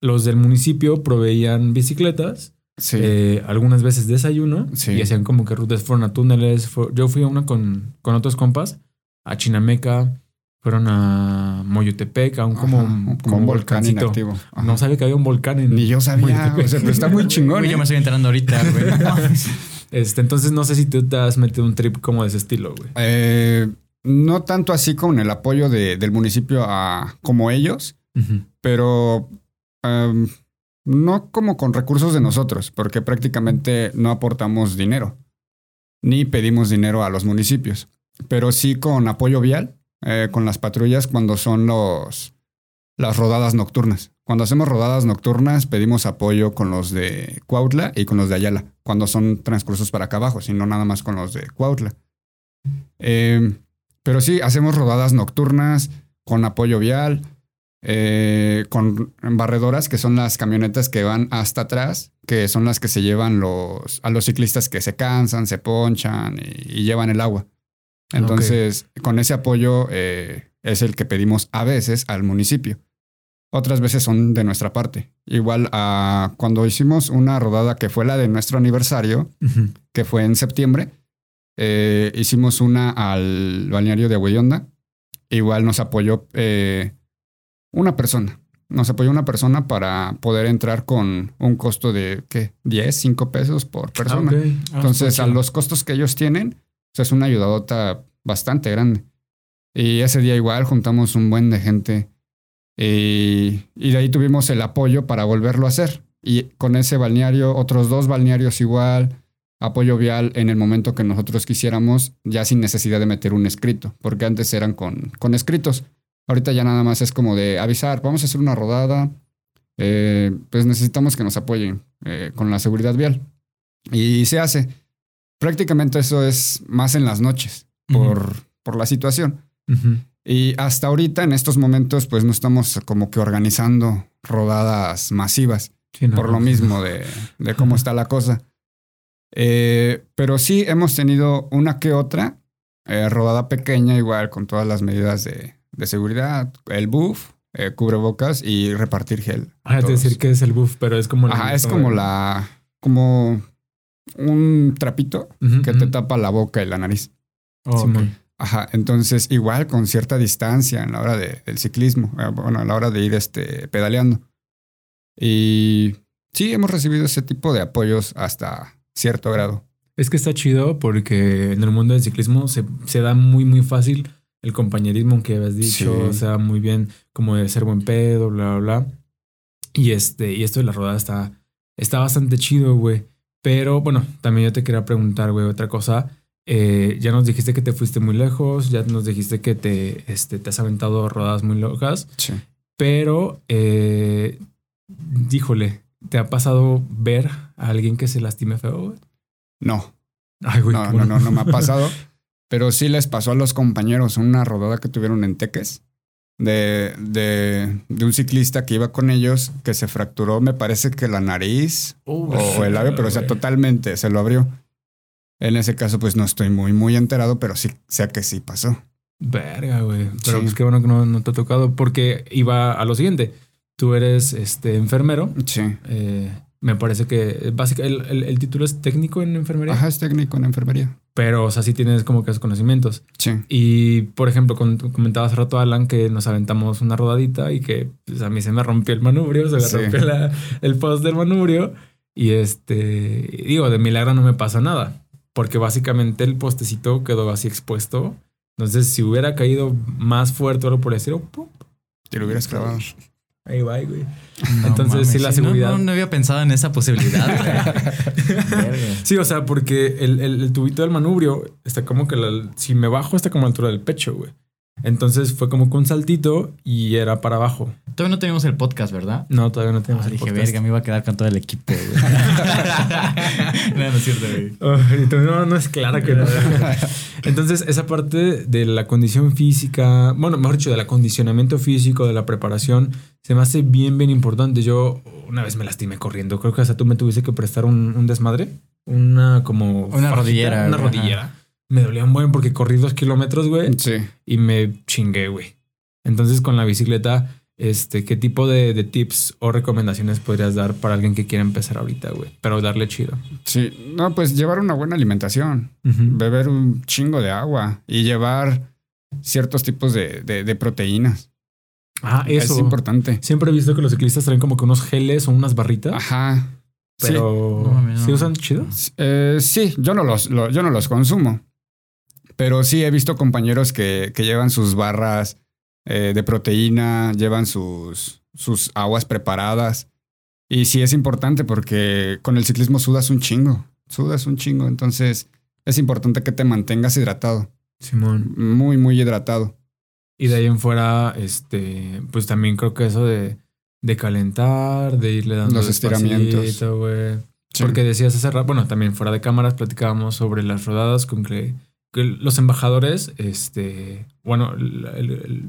los del municipio proveían bicicletas, Sí. eh, algunas veces desayuno Sí. y hacían como que rutas fueron a túneles. yo fui a una con, con otros compas, a Chinameca, fueron a Moyotepec, a un como, Ajá, como un volcán inactivo. Ajá. No sabía que había un volcán en. Ni yo sabía. Moyotepec. O sea, pero está muy [laughs] chingón. ¿eh? yo me estoy enterando ahorita, güey. Este, entonces no sé si tú te has metido un trip como de ese estilo, güey. Eh, no tanto así con el apoyo de- del municipio a, como ellos, pero em, no como con recursos de nosotros, porque prácticamente no aportamos dinero, ni pedimos dinero a los municipios, pero sí con apoyo vial, eh, con las patrullas cuando son los, las rodadas nocturnas. Cuando hacemos rodadas nocturnas pedimos apoyo con los de Cuautla y con los de Ayala, cuando son transcursos para acá abajo, sino nada más con los de Cuautla. Eh, pero sí, hacemos rodadas nocturnas con apoyo vial, eh, con barredoras, que son las camionetas que van hasta atrás, que son las que se llevan los, a los ciclistas que se cansan, se ponchan y, y llevan el agua. Entonces, con ese apoyo eh, es el que pedimos a veces al municipio. Otras veces son de nuestra parte. Igual a cuando hicimos una rodada que fue la de nuestro aniversario, que fue en septiembre, eh, hicimos una al balneario de Huellonda. Igual nos apoyó eh, una persona. Nos apoyó una persona para poder entrar con un costo de, ¿qué? 10, 5 pesos por persona. Ah, ok. Ah, Entonces, a los costos que ellos tienen, o sea, es una ayudadota bastante grande. Y ese día igual juntamos un buen de gente y, y de ahí tuvimos el apoyo para volverlo a hacer. Y con ese balneario, otros dos balnearios igual, apoyo vial en el momento que nosotros quisiéramos, ya sin necesidad de meter un escrito, porque antes eran con, con escritos. Ahorita ya nada más es como de avisar, vamos a hacer una rodada, eh, pues necesitamos que nos apoyen eh, con la seguridad vial. Y se hace. Prácticamente eso es más en las noches, por, por la situación. Y hasta ahorita, en estos momentos, pues no estamos como que organizando rodadas masivas, Sí, no, por lo no. mismo de, de cómo [laughs] está la cosa. Eh, pero sí hemos tenido una que otra eh, rodada pequeña, igual con todas las medidas de, de seguridad, el buff, eh, cubrebocas y repartir gel. Ah, Todos. decir que es el buff, pero es como... la- Ajá, es como la. como un trapito que te tapa la boca y la nariz. Oh, Simón. Ajá, entonces igual con cierta distancia en la hora de- del ciclismo, eh, bueno, a la hora de ir este, pedaleando. Y sí, hemos recibido ese tipo de apoyos hasta cierto grado. Es que está chido porque en el mundo del ciclismo se, se da muy, muy fácil el compañerismo que habías dicho, Sí. o sea, muy bien como de ser buen pedo, bla, bla, bla. Y este, y esto de la rodada está, está bastante chido, güey. Pero bueno, también yo te quería preguntar, güey, otra cosa. Eh, ya nos dijiste que te fuiste muy lejos, ya nos dijiste que te, este, te has aventado rodadas muy locas, Sí. pero, eh, díjole, ¿te ha pasado ver a alguien que se lastime feo, güey? No, Ay, güey, no, no, no, no me ha [laughs] pasado. pero sí les pasó a los compañeros una rodada que tuvieron en Teques. De, de, de un ciclista que iba con ellos que se fracturó, me parece que la nariz Oh, o el labio, pero o sea, totalmente se lo abrió. En ese caso, pues no estoy muy, muy enterado, pero sí sé que sí pasó. Verga, güey. Pero Sí. pues qué bueno que no, no te ha tocado porque iba a lo siguiente. Tú eres este enfermero. Sí. Eh, me parece que básicamente el, el- el título es técnico en enfermería, Ajá, es técnico en enfermería. pero o sea, sí tienes como que esos conocimientos. Sí. Y por ejemplo, comentabas hace rato, Alan, que nos aventamos una rodadita y que pues, a mí se me rompió el manubrio, se me Sí. rompió la- el post del manubrio. Y este, digo, de milagro no me pasa nada, porque básicamente el postecito quedó así expuesto. Entonces, si hubiera caído más fuerte o algo por decir, Te lo hubieras clavado. Ahí va, güey. No Entonces, sí, la seguridad. No, no había pensado en esa posibilidad. Sí, o sea, porque el, el- el tubito del manubrio está como que la- si me bajo está como a la altura del pecho, güey. Entonces fue como que un saltito y era para abajo. Todavía no tenemos el podcast, ¿verdad? No, todavía no tenemos Ah, el dije, podcast. verga, me iba a quedar con todo el equipo, güey. [laughs] no, no es cierto, güey. Tú, no, no es clara que no. [laughs] Entonces, esa parte de la condición física, bueno, mejor dicho, del acondicionamiento físico, de la preparación, se me hace bien, bien importante. Yo una vez me lastimé corriendo. Creo que hasta tú me tuviste que prestar un, un desmadre. Una como... Una rodillera, Una rodillera. Me dolía un buen porque corrí dos kilómetros, güey. Sí. y me chingué, güey. Entonces, con la bicicleta, este, ¿qué tipo de, de tips o recomendaciones podrías dar para alguien que quiera empezar ahorita, güey? Pero darle chido. Sí. No, pues llevar una buena alimentación, beber un chingo de agua y llevar ciertos tipos de, de- de proteínas. Ah, eso. Es importante. Siempre he visto que los ciclistas traen como que unos geles o unas barritas, Ajá. Sí. pero No, mames, no. ¿sí usan chido? Eh, sí, yo no los, lo- yo no los consumo. Pero sí he visto compañeros que, que llevan sus barras eh, de proteína, llevan sus, sus aguas preparadas. Y sí es importante porque con el ciclismo sudas un chingo. Sudas un chingo. Entonces es importante que te mantengas hidratado. Simón. Muy, muy hidratado. Y de ahí en fuera, este, pues también creo que eso de, de calentar, de irle dando Los estiramientos. güey. Sí. Porque decías hace rato, bueno, también fuera de cámaras platicábamos sobre las rodadas con que, que los embajadores, este, bueno, el, el- el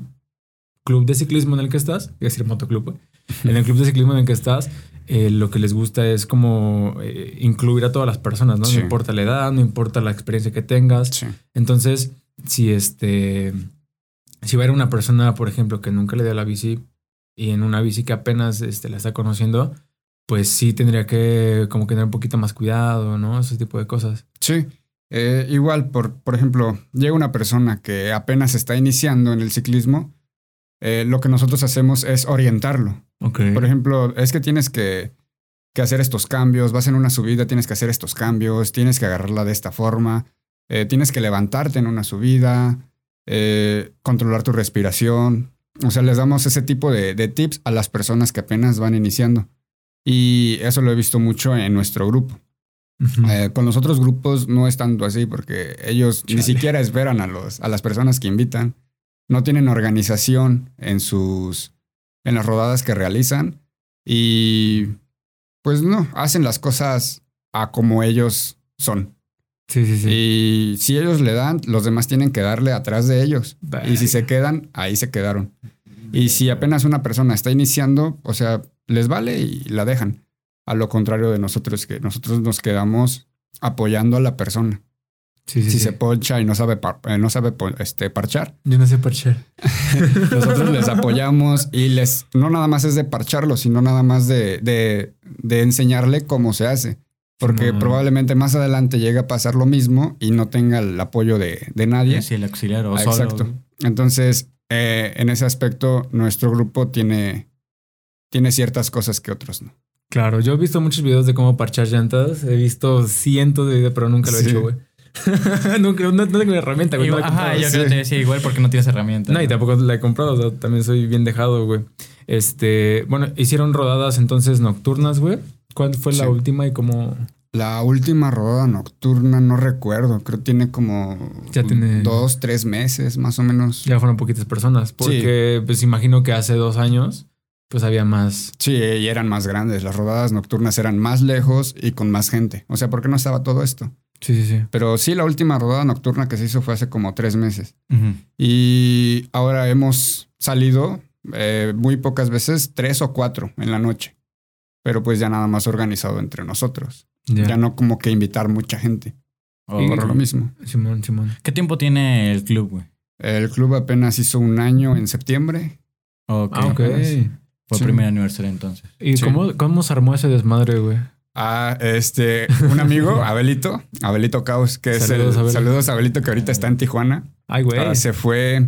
club de ciclismo en el que estás, decir motoclub, [laughs] en el club de ciclismo en el que estás, eh, lo que les gusta es como eh, incluir a todas las personas, ¿no? Sí. No importa la edad, no importa la experiencia que tengas. Sí. Entonces, si este, si va a ir una persona, por ejemplo, que nunca le dio la bici y en una bici que apenas este, la está conociendo, pues sí tendría que como que tener un poquito más cuidado, ¿no? Ese tipo de cosas. Sí. Eh, igual, por, por ejemplo, llega una persona que apenas está iniciando en el ciclismo, eh, lo que nosotros hacemos es orientarlo. Ok. Por ejemplo, es que tienes que, que hacer estos cambios, vas en una subida, tienes que hacer estos cambios, tienes que agarrarla de esta forma, eh, tienes que levantarte en una subida, controlar tu respiración. O sea, les damos ese tipo de, de tips a las personas que apenas van iniciando. Y eso lo he visto mucho en nuestro grupo. Eh, con los otros grupos no es tanto así porque ellos ni siquiera esperan a, los, a las personas que invitan. No tienen organización en sus en las rodadas que realizan y pues no, hacen las cosas a como ellos son. Sí, sí, sí. Y si ellos le dan, los demás tienen que darle atrás de ellos. Y si se quedan, ahí se quedaron. Y si apenas una persona está iniciando, o sea, les vale y la dejan. A lo contrario de nosotros, que nosotros nos quedamos apoyando a la persona. Sí, sí, si sí. se poncha y no sabe, par- eh, no sabe este, parchar, Yo no sé parchar. [laughs] nosotros les apoyamos y les, no nada más es de parcharlo, sino nada más de, de, de enseñarle cómo se hace. Porque probablemente más adelante llegue a pasar lo mismo y no tenga el apoyo de, de nadie. Sí, el auxiliar o Ah, solo. Exacto. Entonces, eh, en ese aspecto, nuestro grupo tiene, tiene ciertas cosas que otros no. Claro, yo he visto muchos videos de cómo parchar llantas. He visto cientos de videos, pero nunca lo he Sí. hecho, güey. [laughs] nunca, no, no tengo la herramienta, güey. no Ajá, comprado. yo creo que te decía igual porque no tienes herramienta. No, y tampoco la he comprado, o sea, también soy bien dejado, güey. Este, bueno, hicieron rodadas entonces nocturnas, güey. ¿Cuál fue la última y cómo? La última rodada nocturna, no recuerdo, creo que tiene como Ya tiene- dos, tres meses más o menos. Ya fueron poquitas personas, porque pues imagino que hace dos años pues había más. Sí, y eran más grandes. Las rodadas nocturnas eran más lejos y con más gente. O sea, ¿por qué no estaba todo esto? Sí, sí, sí. Pero sí, la última rodada nocturna que se hizo fue hace como tres meses. Y ahora hemos salido eh, muy pocas veces, tres o cuatro en la noche. Pero pues ya nada más organizado entre nosotros. Ya. Ya no como que invitar mucha gente. O- Y- Por lo mismo. Simón, Simón. ¿Qué tiempo tiene el club, güey? El club apenas hizo un año en septiembre. Ok. Ah, ok. Fue Sí. el primer aniversario entonces. ¿Y Sí. cómo, cómo se armó ese desmadre, güey? Ah, este, un amigo, [laughs] Abelito, Abelito Caos, que Saludos, es el, Abel. saludos a Abelito que ahorita está en Tijuana. Ay, güey. Ah, se fue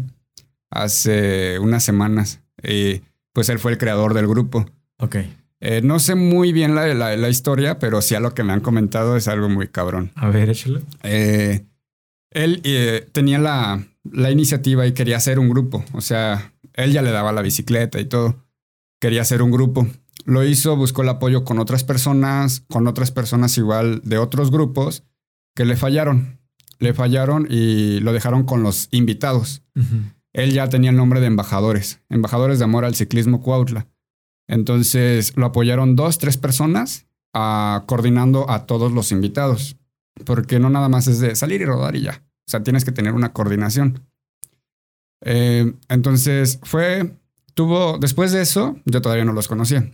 hace unas semanas. Y pues él fue el creador del grupo. Ok. Eh, no sé muy bien la, la, la historia, pero sí a lo que me han comentado es algo muy cabrón. A ver, échale. Eh, él eh, tenía la, la iniciativa y quería hacer un grupo. O sea, él ya le daba la bicicleta y todo. Quería hacer un grupo. Lo hizo, buscó el apoyo con otras personas, con otras personas igual de otros grupos que le fallaron. Le fallaron y lo dejaron con los invitados. Él ya tenía el nombre de embajadores, embajadores de amor al ciclismo Cuautla. Entonces lo apoyaron dos, tres personas ah, coordinando a todos los invitados, porque no nada más es de salir y rodar y ya. O sea, tienes que tener una coordinación. Eh, entonces fue, tuvo, después de eso, yo todavía no los conocía.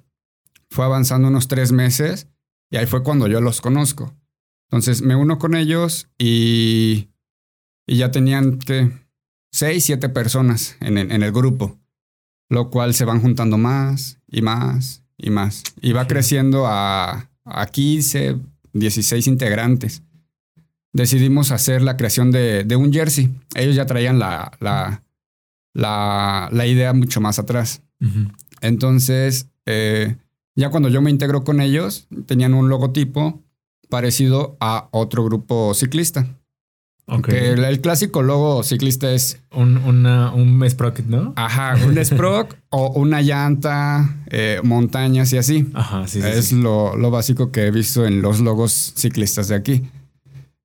Fue avanzando unos tres meses y ahí fue cuando yo los conozco. Entonces me uno con ellos y, y ya tenían que seis, siete personas en el, en el grupo, lo cual se van juntando más y más y más. Y va creciendo a, a 15, 16 integrantes. Decidimos hacer la creación de, de un jersey. Ellos ya traían la, la, la, la idea mucho más atrás. Entonces, eh, ya cuando yo me integro con ellos, tenían un logotipo parecido a otro grupo ciclista. Que el, el clásico logo ciclista es Un, una, un sprocket, ¿no? Ajá, un [laughs] Sprock o una llanta, eh, montañas y así. Ajá, sí, sí. es sí. Lo, lo básico que he visto en los logos ciclistas de aquí.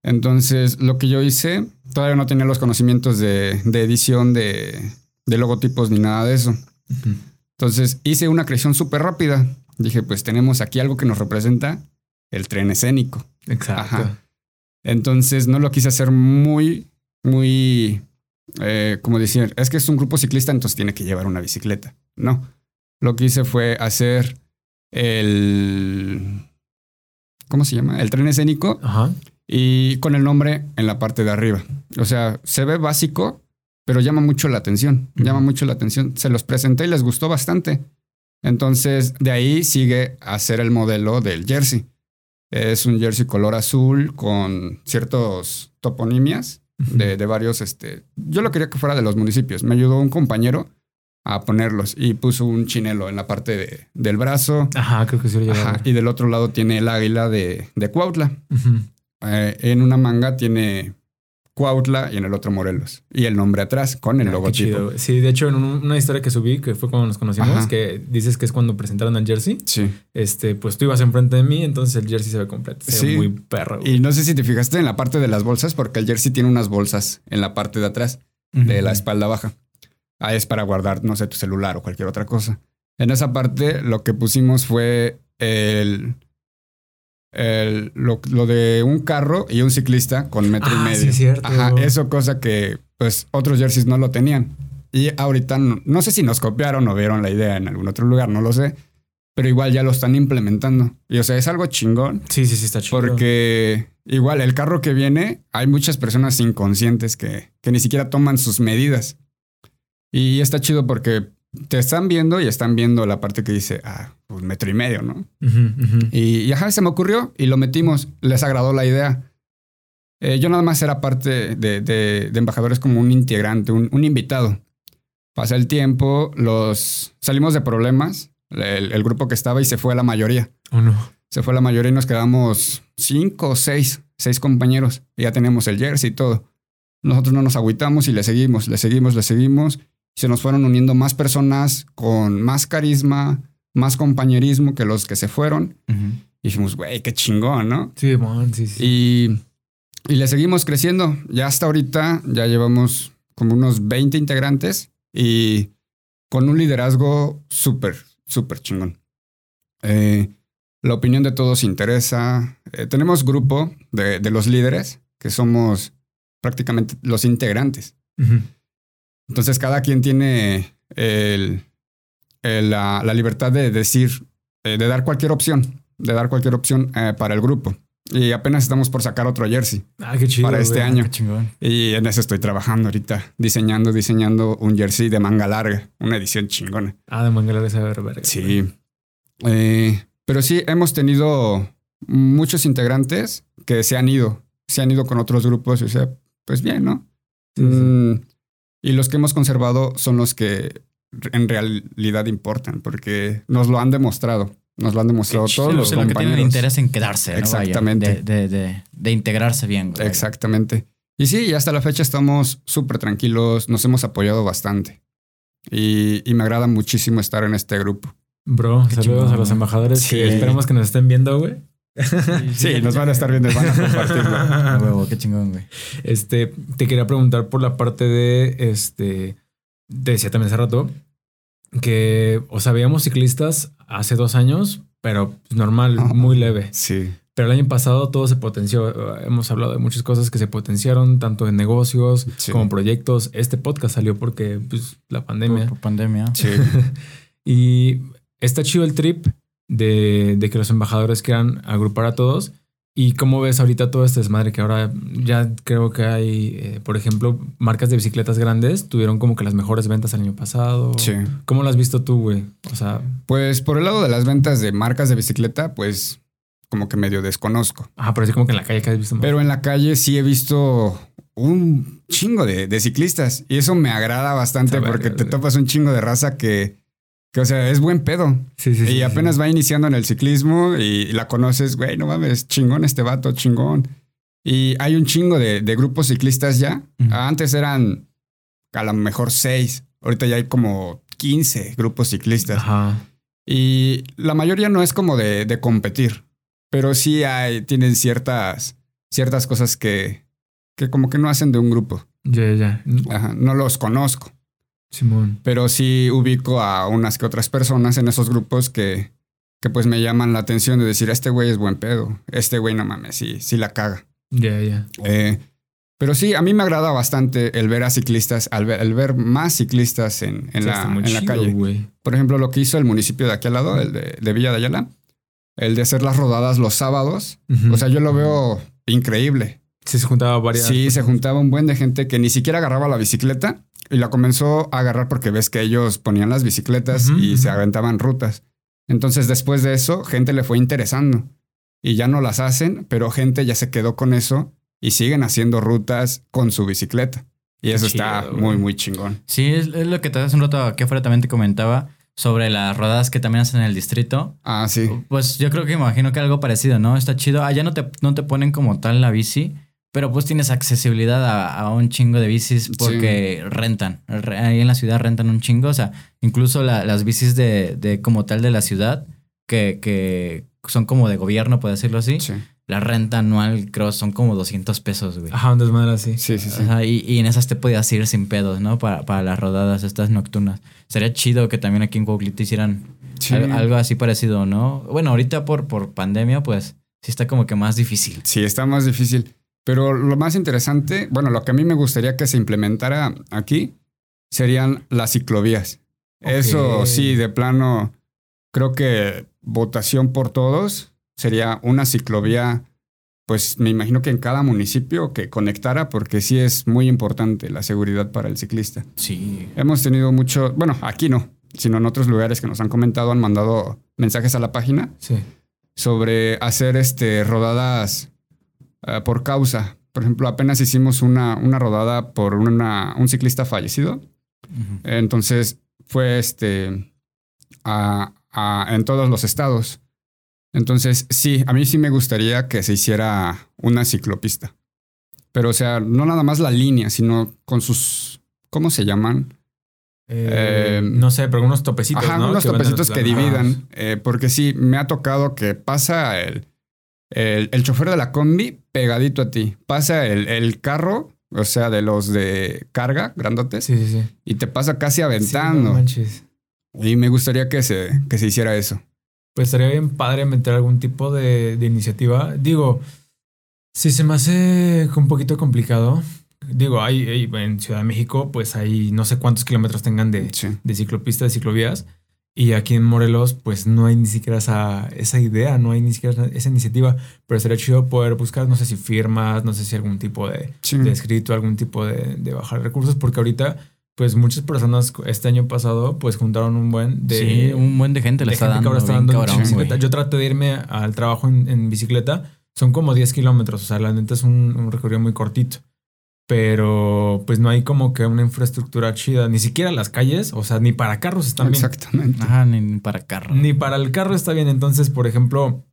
Entonces, lo que yo hice, todavía no tenía los conocimientos de, de edición de, de logotipos ni nada de eso. Entonces, hice una creación súper rápida. Dije, pues tenemos aquí algo que nos representa el tren escénico. Exacto. Ajá. Entonces no lo quise hacer muy, muy, eh, como decir, es que es un grupo ciclista, entonces tiene que llevar una bicicleta. No, lo que hice fue hacer el, ¿cómo se llama? El tren escénico Ajá. y con el nombre en la parte de arriba. O sea, se ve básico, pero llama mucho la atención. Llama mucho la atención. Se los presenté y les gustó bastante. Entonces, de ahí sigue a ser el modelo del jersey. Es un jersey color azul con ciertos toponimias de, de varios, este, yo lo quería que fuera de los municipios. Me ayudó un compañero a ponerlos y puso un chinelo en la parte de- del brazo. Ajá, creo que sí lo. Ajá, y del otro lado tiene el águila de, de Cuautla. Eh, en una manga tiene Cuautla y en el otro Morelos. Y el nombre atrás con el Ah, logotipo. Sí, de hecho, en un- una historia que subí, que fue cuando nos conocimos, Ajá. que dices que es cuando presentaron el jersey, Sí. este, pues tú ibas enfrente de mí, entonces el jersey se ve completo. Se ve Sí. muy perro. güey. Y no sé si te fijaste en la parte de las bolsas, porque el jersey tiene unas bolsas en la parte de atrás. de la espalda baja. Ah, es para guardar, no sé, tu celular o cualquier otra cosa. En esa parte lo que pusimos fue el, el- lo, lo de un carro y un ciclista con metro y Ah, medio. sí, cierto. Ajá, eso cosa que pues otros jerseys no lo tenían. Y ahorita no, no sé si nos copiaron o vieron la idea en algún otro lugar, no lo sé. Pero igual ya lo están implementando. Y o sea, es algo chingón. Sí, sí, sí, está chido. Porque igual el carro que viene, hay muchas personas inconscientes que, que ni siquiera toman sus medidas. Y está chido porque te están viendo y están viendo la parte que dice, ah, un metro y medio, ¿no? Y, y ajá, se me ocurrió y lo metimos. Les agradó la idea. Eh, yo nada más era parte de, de- de embajadores como un integrante, un, un invitado. Pasa el tiempo, los salimos de problemas, el, el grupo que estaba y se fue la mayoría. Oh, no. Se fue la mayoría y nos quedamos cinco o seis, seis compañeros. Y ya teníamos el jersey y todo. Nosotros no nos agüitamos y le seguimos, le seguimos, le seguimos. Se nos fueron uniendo más personas con más carisma, más compañerismo que los que se fueron. Y dijimos, güey, qué chingón, ¿no? Sí, mon, sí, sí. Y, y le seguimos creciendo. Ya hasta ahorita ya llevamos como unos 20 integrantes y con un liderazgo súper, súper chingón. Eh, la opinión de todos interesa. Eh, tenemos grupo de, de los líderes que somos prácticamente los integrantes. Entonces cada quien tiene el- el- la, la libertad de decir, eh, de dar cualquier opción, de dar cualquier opción eh, para el grupo. Y apenas estamos por sacar otro jersey. Ah, qué chido. Para este güey. año. Qué. Y en eso estoy trabajando ahorita, diseñando, diseñando un jersey de manga larga, una edición chingona. Ah, de mangalar esa verga. Sí. Eh, pero sí, hemos tenido muchos integrantes que se han ido, se han ido con otros grupos, o sea, pues bien, ¿no? Sí, sí. Mm, y los que hemos conservado son los que en realidad importan, porque nos lo han demostrado. Nos lo han demostrado Sí, todos lo- los lo que tienen compañeros. interés en quedarse, ¿no? Vaya, Exactamente. de, de, de, de integrarse bien. güey. Exactamente. Y sí, y hasta la fecha estamos súper tranquilos, nos hemos apoyado bastante. Y, y me agrada muchísimo estar en este grupo. Bro, Qué saludos chingón, a los embajadores Sí. que esperamos que nos estén viendo, güey. [laughs] Sí, nos van a estar viendo y van a compartirlo. [laughs] A huevo, qué chingón, güey. Este, te quería preguntar por la parte de, este, te decía también hace rato, que, o sea, veíamos ciclistas hace dos años, pero normal, Ah. [laughs] muy leve. Sí, Pero el año pasado todo se potenció. Hemos hablado de muchas cosas que se potenciaron, tanto en negocios Sí. como proyectos. Este podcast salió porque, pues, la pandemia. Por, por pandemia. sí. Y está chido el trip de, de que los embajadores quieran agrupar a todos. ¿Y cómo ves ahorita todo este desmadre que ahora ya creo que hay, eh, por ejemplo, marcas de bicicletas grandes tuvieron como que las mejores ventas el año pasado? sí. ¿Cómo lo has visto tú, güey? O sea, Pues por el lado de las ventas de marcas de bicicleta, pues como que medio desconozco. ah, pero así como que en la calle que has visto más. Pero en la calle sí he visto un chingo de, de ciclistas y eso me agrada bastante porque verga, te topas un chingo de raza que, que, o sea, es buen pedo. sí, sí, sí, y sí. apenas va iniciando en el ciclismo y la conoces, güey, no mames, chingón este vato, chingón. Y hay un chingo de, de grupos ciclistas ya. Antes eran a lo mejor seis, ahorita ya hay como 15 grupos ciclistas. Ajá. Y la mayoría no es como de, de competir, pero sí hay, tienen ciertas, ciertas cosas que, que como que no hacen de un grupo. Ya, ya. Ajá, no los conozco, Simón. pero sí ubico a unas que otras personas en esos grupos que, que pues me llaman la atención de decir, este güey es buen pedo, este güey no mames, sí, sí la caga. Ya, ya. Eh, pero sí, a mí me agrada bastante el ver a ciclistas, al ver, el ver más ciclistas en, en la, en la calle. Por ejemplo, lo que hizo el municipio de aquí al lado, el de, de Villa de Ayala, el de hacer las rodadas los sábados. O sea, yo lo veo increíble. Sí, se juntaba varias. Sí, se juntaba un buen de gente que ni siquiera agarraba la bicicleta y la comenzó a agarrar porque ves que ellos ponían las bicicletas y se aventaban rutas. Entonces, después de eso, gente le fue interesando y ya no las hacen, pero gente ya se quedó con eso y siguen haciendo rutas con su bicicleta. Y eso está muy, muy chingón. Sí, es, es lo que te hace un rato aquí afuera también te comentaba sobre las rodadas que también hacen en el distrito. Ah, sí. Pues yo creo que imagino que algo parecido, ¿no? Está chido. Allá no te, no te ponen como tal la bici, pero pues tienes accesibilidad a, a un chingo de bicis porque rentan. Re- Ahí en la ciudad rentan un chingo. O sea, incluso la- las bicis de, de como tal de la ciudad, que, que son como de gobierno, por decirlo así, Sí, la renta anual creo son como 200 pesos, güey. Ajá, un desmadre así. sí, sí. sí. Ajá, y, y en esas te podías ir sin pedos, ¿no? Para, para las rodadas estas nocturnas. Sería chido que también aquí en Cuauhtlito hicieran Sí. al- algo así parecido, ¿no? Bueno, ahorita por, por pandemia, pues sí está como que más difícil. Sí, está más difícil. Pero lo más interesante, bueno, lo que a mí me gustaría que se implementara aquí serían las ciclovías. Eso sí, de plano, creo que votación por todos sería una ciclovía, pues me imagino que en cada municipio que conectara, porque sí es muy importante la seguridad para el ciclista. Sí. Hemos tenido mucho, bueno, aquí no, sino en otros lugares que nos han comentado, han mandado mensajes a la página Sí. sobre hacer este, rodadas eh, por causa. Por ejemplo, apenas hicimos una, una rodada por una, un ciclista fallecido. Entonces fue este, a- a- en todos los estados. Entonces, sí, a mí sí me gustaría que se hiciera una ciclopista. Pero, o sea, no nada más la línea, sino con sus, ¿cómo se llaman? Eh, Eh, no sé, pero unos topecitos, Ajá, ¿no? unos Que topecitos que dividan. eh, porque sí, me ha tocado que pasa el, el, el chofer de la combi pegadito a ti. Pasa el, el carro, o sea, de los de carga, grandotes, Sí, sí, sí. y te pasa casi Sí, no aventando. manches. y me gustaría que se, que se hiciera eso. Pues estaría bien padre meter algún tipo de, de iniciativa. Digo, si se me hace un poquito complicado. Digo, hay, hay- en Ciudad de México, pues hay no sé cuántos kilómetros tengan de, Sí. de ciclopistas, de ciclovías. Y aquí en Morelos, pues no hay ni siquiera esa, esa idea, no hay ni siquiera esa iniciativa. Pero sería chido poder buscar, no sé si firmas, no sé si algún tipo de, Sí. de escrito, algún tipo de, de bajar recursos, porque ahorita, pues muchas personas este año pasado, pues juntaron un buen de, sí, un buen de gente le está gente que dando. ahora está dando cabrón, bicicleta. Yo traté de irme al trabajo en, en bicicleta, son como 10 kilómetros, o sea, la neta es un, un recorrido muy cortito. Pero pues no hay como que una infraestructura chida, ni siquiera las calles, o sea, ni para carros están bien. Exactamente. Ajá, ni, ni para carro. Ni para el carro está bien. Entonces, por ejemplo,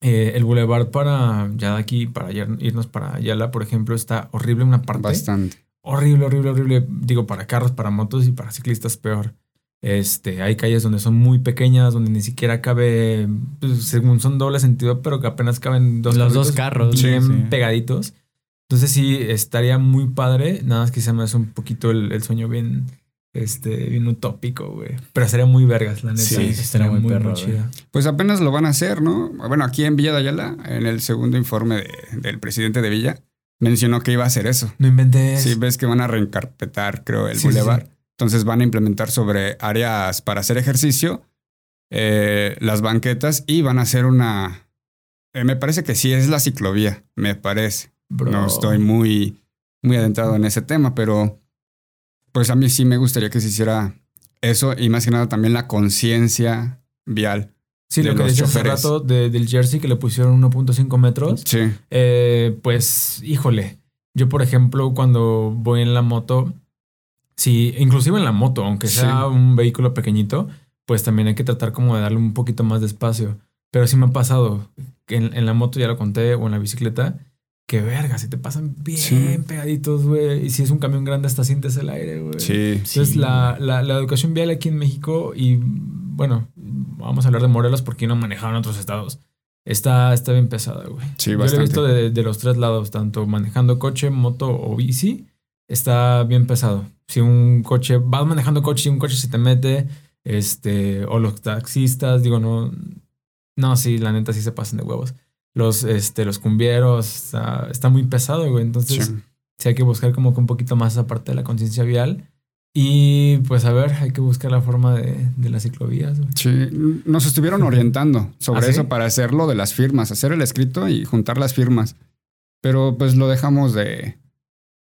eh, el bulevar para ya de aquí, para ir- irnos para Ayala, por ejemplo, está horrible una parte. Bastante. Horrible, horrible, horrible. Digo, para carros, para motos y para ciclistas peor. Este, hay calles donde son muy pequeñas, donde ni siquiera cabe, pues, según son doble sentido, pero que apenas caben dos Los dos carros, bien sí, sí. pegaditos. Entonces sí, estaría muy padre. Nada más que se me hace un poquito el, el sueño bien, este, bien utópico, güey. Pero sería muy vergas, la neta. Sí, sí, estaría muy perro, güey. chida. Pues apenas lo van a hacer, ¿no? Bueno, aquí en Villa de Ayala, en el segundo informe de- del presidente de Villa, mencionó que iba a hacer eso. No inventes. Sí, ves que van a reencarpetar, creo, el Sí, sí, bulevar. sí. Entonces van a implementar sobre áreas para hacer ejercicio, eh, las banquetas y van a hacer una... eh, me parece que sí es la ciclovía, me parece. Bro. No estoy muy, muy adentrado en ese tema, pero pues a mí sí me gustaría que se hiciera eso y más que nada también la conciencia vial. Sí, de lo que decía hace rato de- del jersey que le pusieron 1.5 metros. Sí, Eh, pues, híjole. Yo, por ejemplo, cuando voy en la moto, sí, inclusive en la moto, aunque Sí. sea un vehículo pequeñito, pues también hay que tratar como de darle un poquito más de espacio. Pero sí me ha pasado que en, en la moto, ya lo conté, o en la bicicleta, que verga, si te pasan bien Sí. pegaditos, güey. Y si es un camión grande, hasta sientes el aire, güey. sí. Entonces, la, la, la educación vial aquí en México, y bueno, vamos a hablar de Morelos porque no manejaban otros estados. Está, está bien pesada, güey. Sí, Yo lo he visto de, de los tres lados, tanto manejando coche, moto o bici, está bien pesado. Si un coche, vas manejando coche y un coche se te mete, este, o los taxistas, digo, no, no, sí, la neta sí se pasan de huevos. Los, este, los cumbieros, está, está muy pesado, güey. Entonces, Sí. sí hay que buscar como que un poquito más esa parte de la conciencia vial. Y pues a ver, hay que buscar la forma de, de las ciclovías. güey. Sí, nos estuvieron orientando sobre ¿Ah, sí? eso para hacerlo de las firmas, hacer el escrito y juntar las firmas. pero pues lo dejamos de,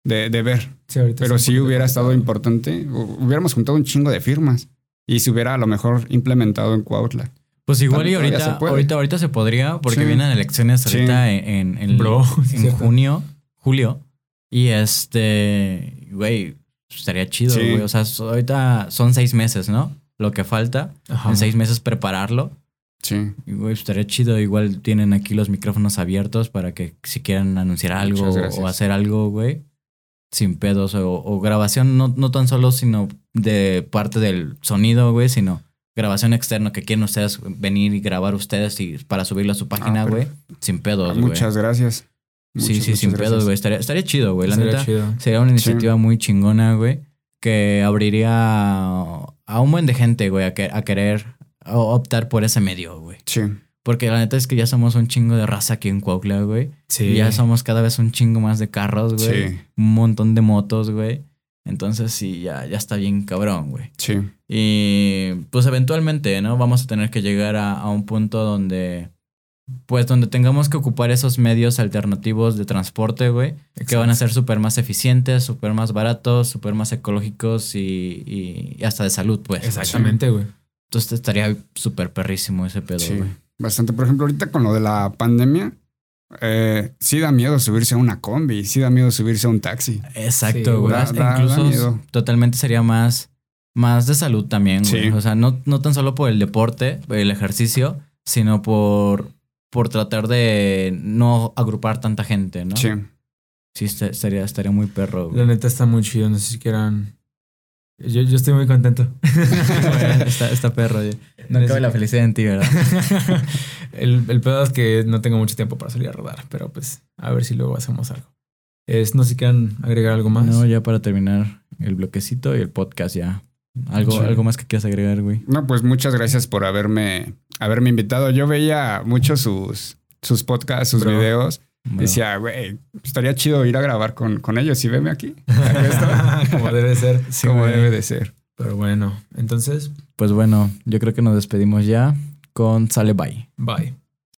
de, de ver. Sí, ahorita Pero poquito hubiera estado importante, hu- hubiéramos juntado un chingo de firmas y se hubiera a lo mejor implementado en Cuautla. Pues igual y ahorita, se ahorita, ahorita se podría, porque Sí. vienen elecciones Sí. ahorita en, en, en- Bro, [laughs] sí, en cierto. junio, julio. Y este, güey, estaría chido, Sí. güey. O sea, ahorita son seis meses, ¿no? Lo que falta. Ajá. En seis meses prepararlo. Sí, Y, güey, estaría chido. Igual tienen aquí los micrófonos abiertos para que si quieren anunciar algo o hacer algo, güey, sin pedos. O, o grabación, no, no tan solo, sino de parte del sonido, güey, sino grabación externa que quieren ustedes venir y grabar ustedes y para subirlo a su página, Ah, güey, sin pedos, güey. muchas gracias. Sí, Muchas, sí, sin muchas pedos, gracias. güey. Estaría, estaría chido, güey. La neta, sería una iniciativa muy chingona, güey, que abriría a un buen de gente, güey, a, que- a querer optar por ese medio, güey. Sí, Porque la neta es que ya somos un chingo de raza aquí en Cuautla, güey. Sí. Y ya somos cada vez un chingo más de carros, güey. sí, Un montón de motos, güey. Entonces sí, ya, ya está bien cabrón, güey. sí. Y pues eventualmente, ¿no? Vamos a tener que llegar a, a un punto donde, pues donde tengamos que ocupar esos medios alternativos de transporte, güey. Que van a ser súper más eficientes, súper más baratos, súper más ecológicos y, y- y hasta de salud, pues. Exactamente, güey. Entonces estaría súper perrísimo ese pedo, Sí, güey. bastante. Por ejemplo, ahorita con lo de la pandemia, eh, sí da miedo subirse a una combi, sí da miedo subirse a un taxi. Exacto, Sí, güey. da- da Incluso miedo. totalmente sería más, más de salud también, güey. Sí. O sea, no, no tan solo por el deporte, el ejercicio, sino por, por tratar de no agrupar tanta gente, ¿no? Sí, Sí, est- estaría, estaría muy perro, La güey. neta está muy chido. No sé si quieran. Yo, yo estoy muy contento. [laughs] está, está perro. No cabe la felicidad en ti, ¿verdad? [laughs] el, el pedo es que no tengo mucho tiempo para salir a rodar, pero pues a ver si luego hacemos algo. Es, no sé si quieran agregar algo más. No, ya para terminar el bloquecito y el podcast ya. Algo, Sí. algo más que quieras agregar, güey. no, pues muchas gracias por haberme, haberme invitado. Yo veía mucho sus, sus podcasts, sus Bro. videos. Bueno, Decía, güey, estaría chido ir a grabar con, con ellos y veme aquí. [laughs] Como debe ser. Sí, como güey. debe de ser. Pero bueno, entonces, Pues bueno, yo creo que nos despedimos ya con Sale Bye. bye.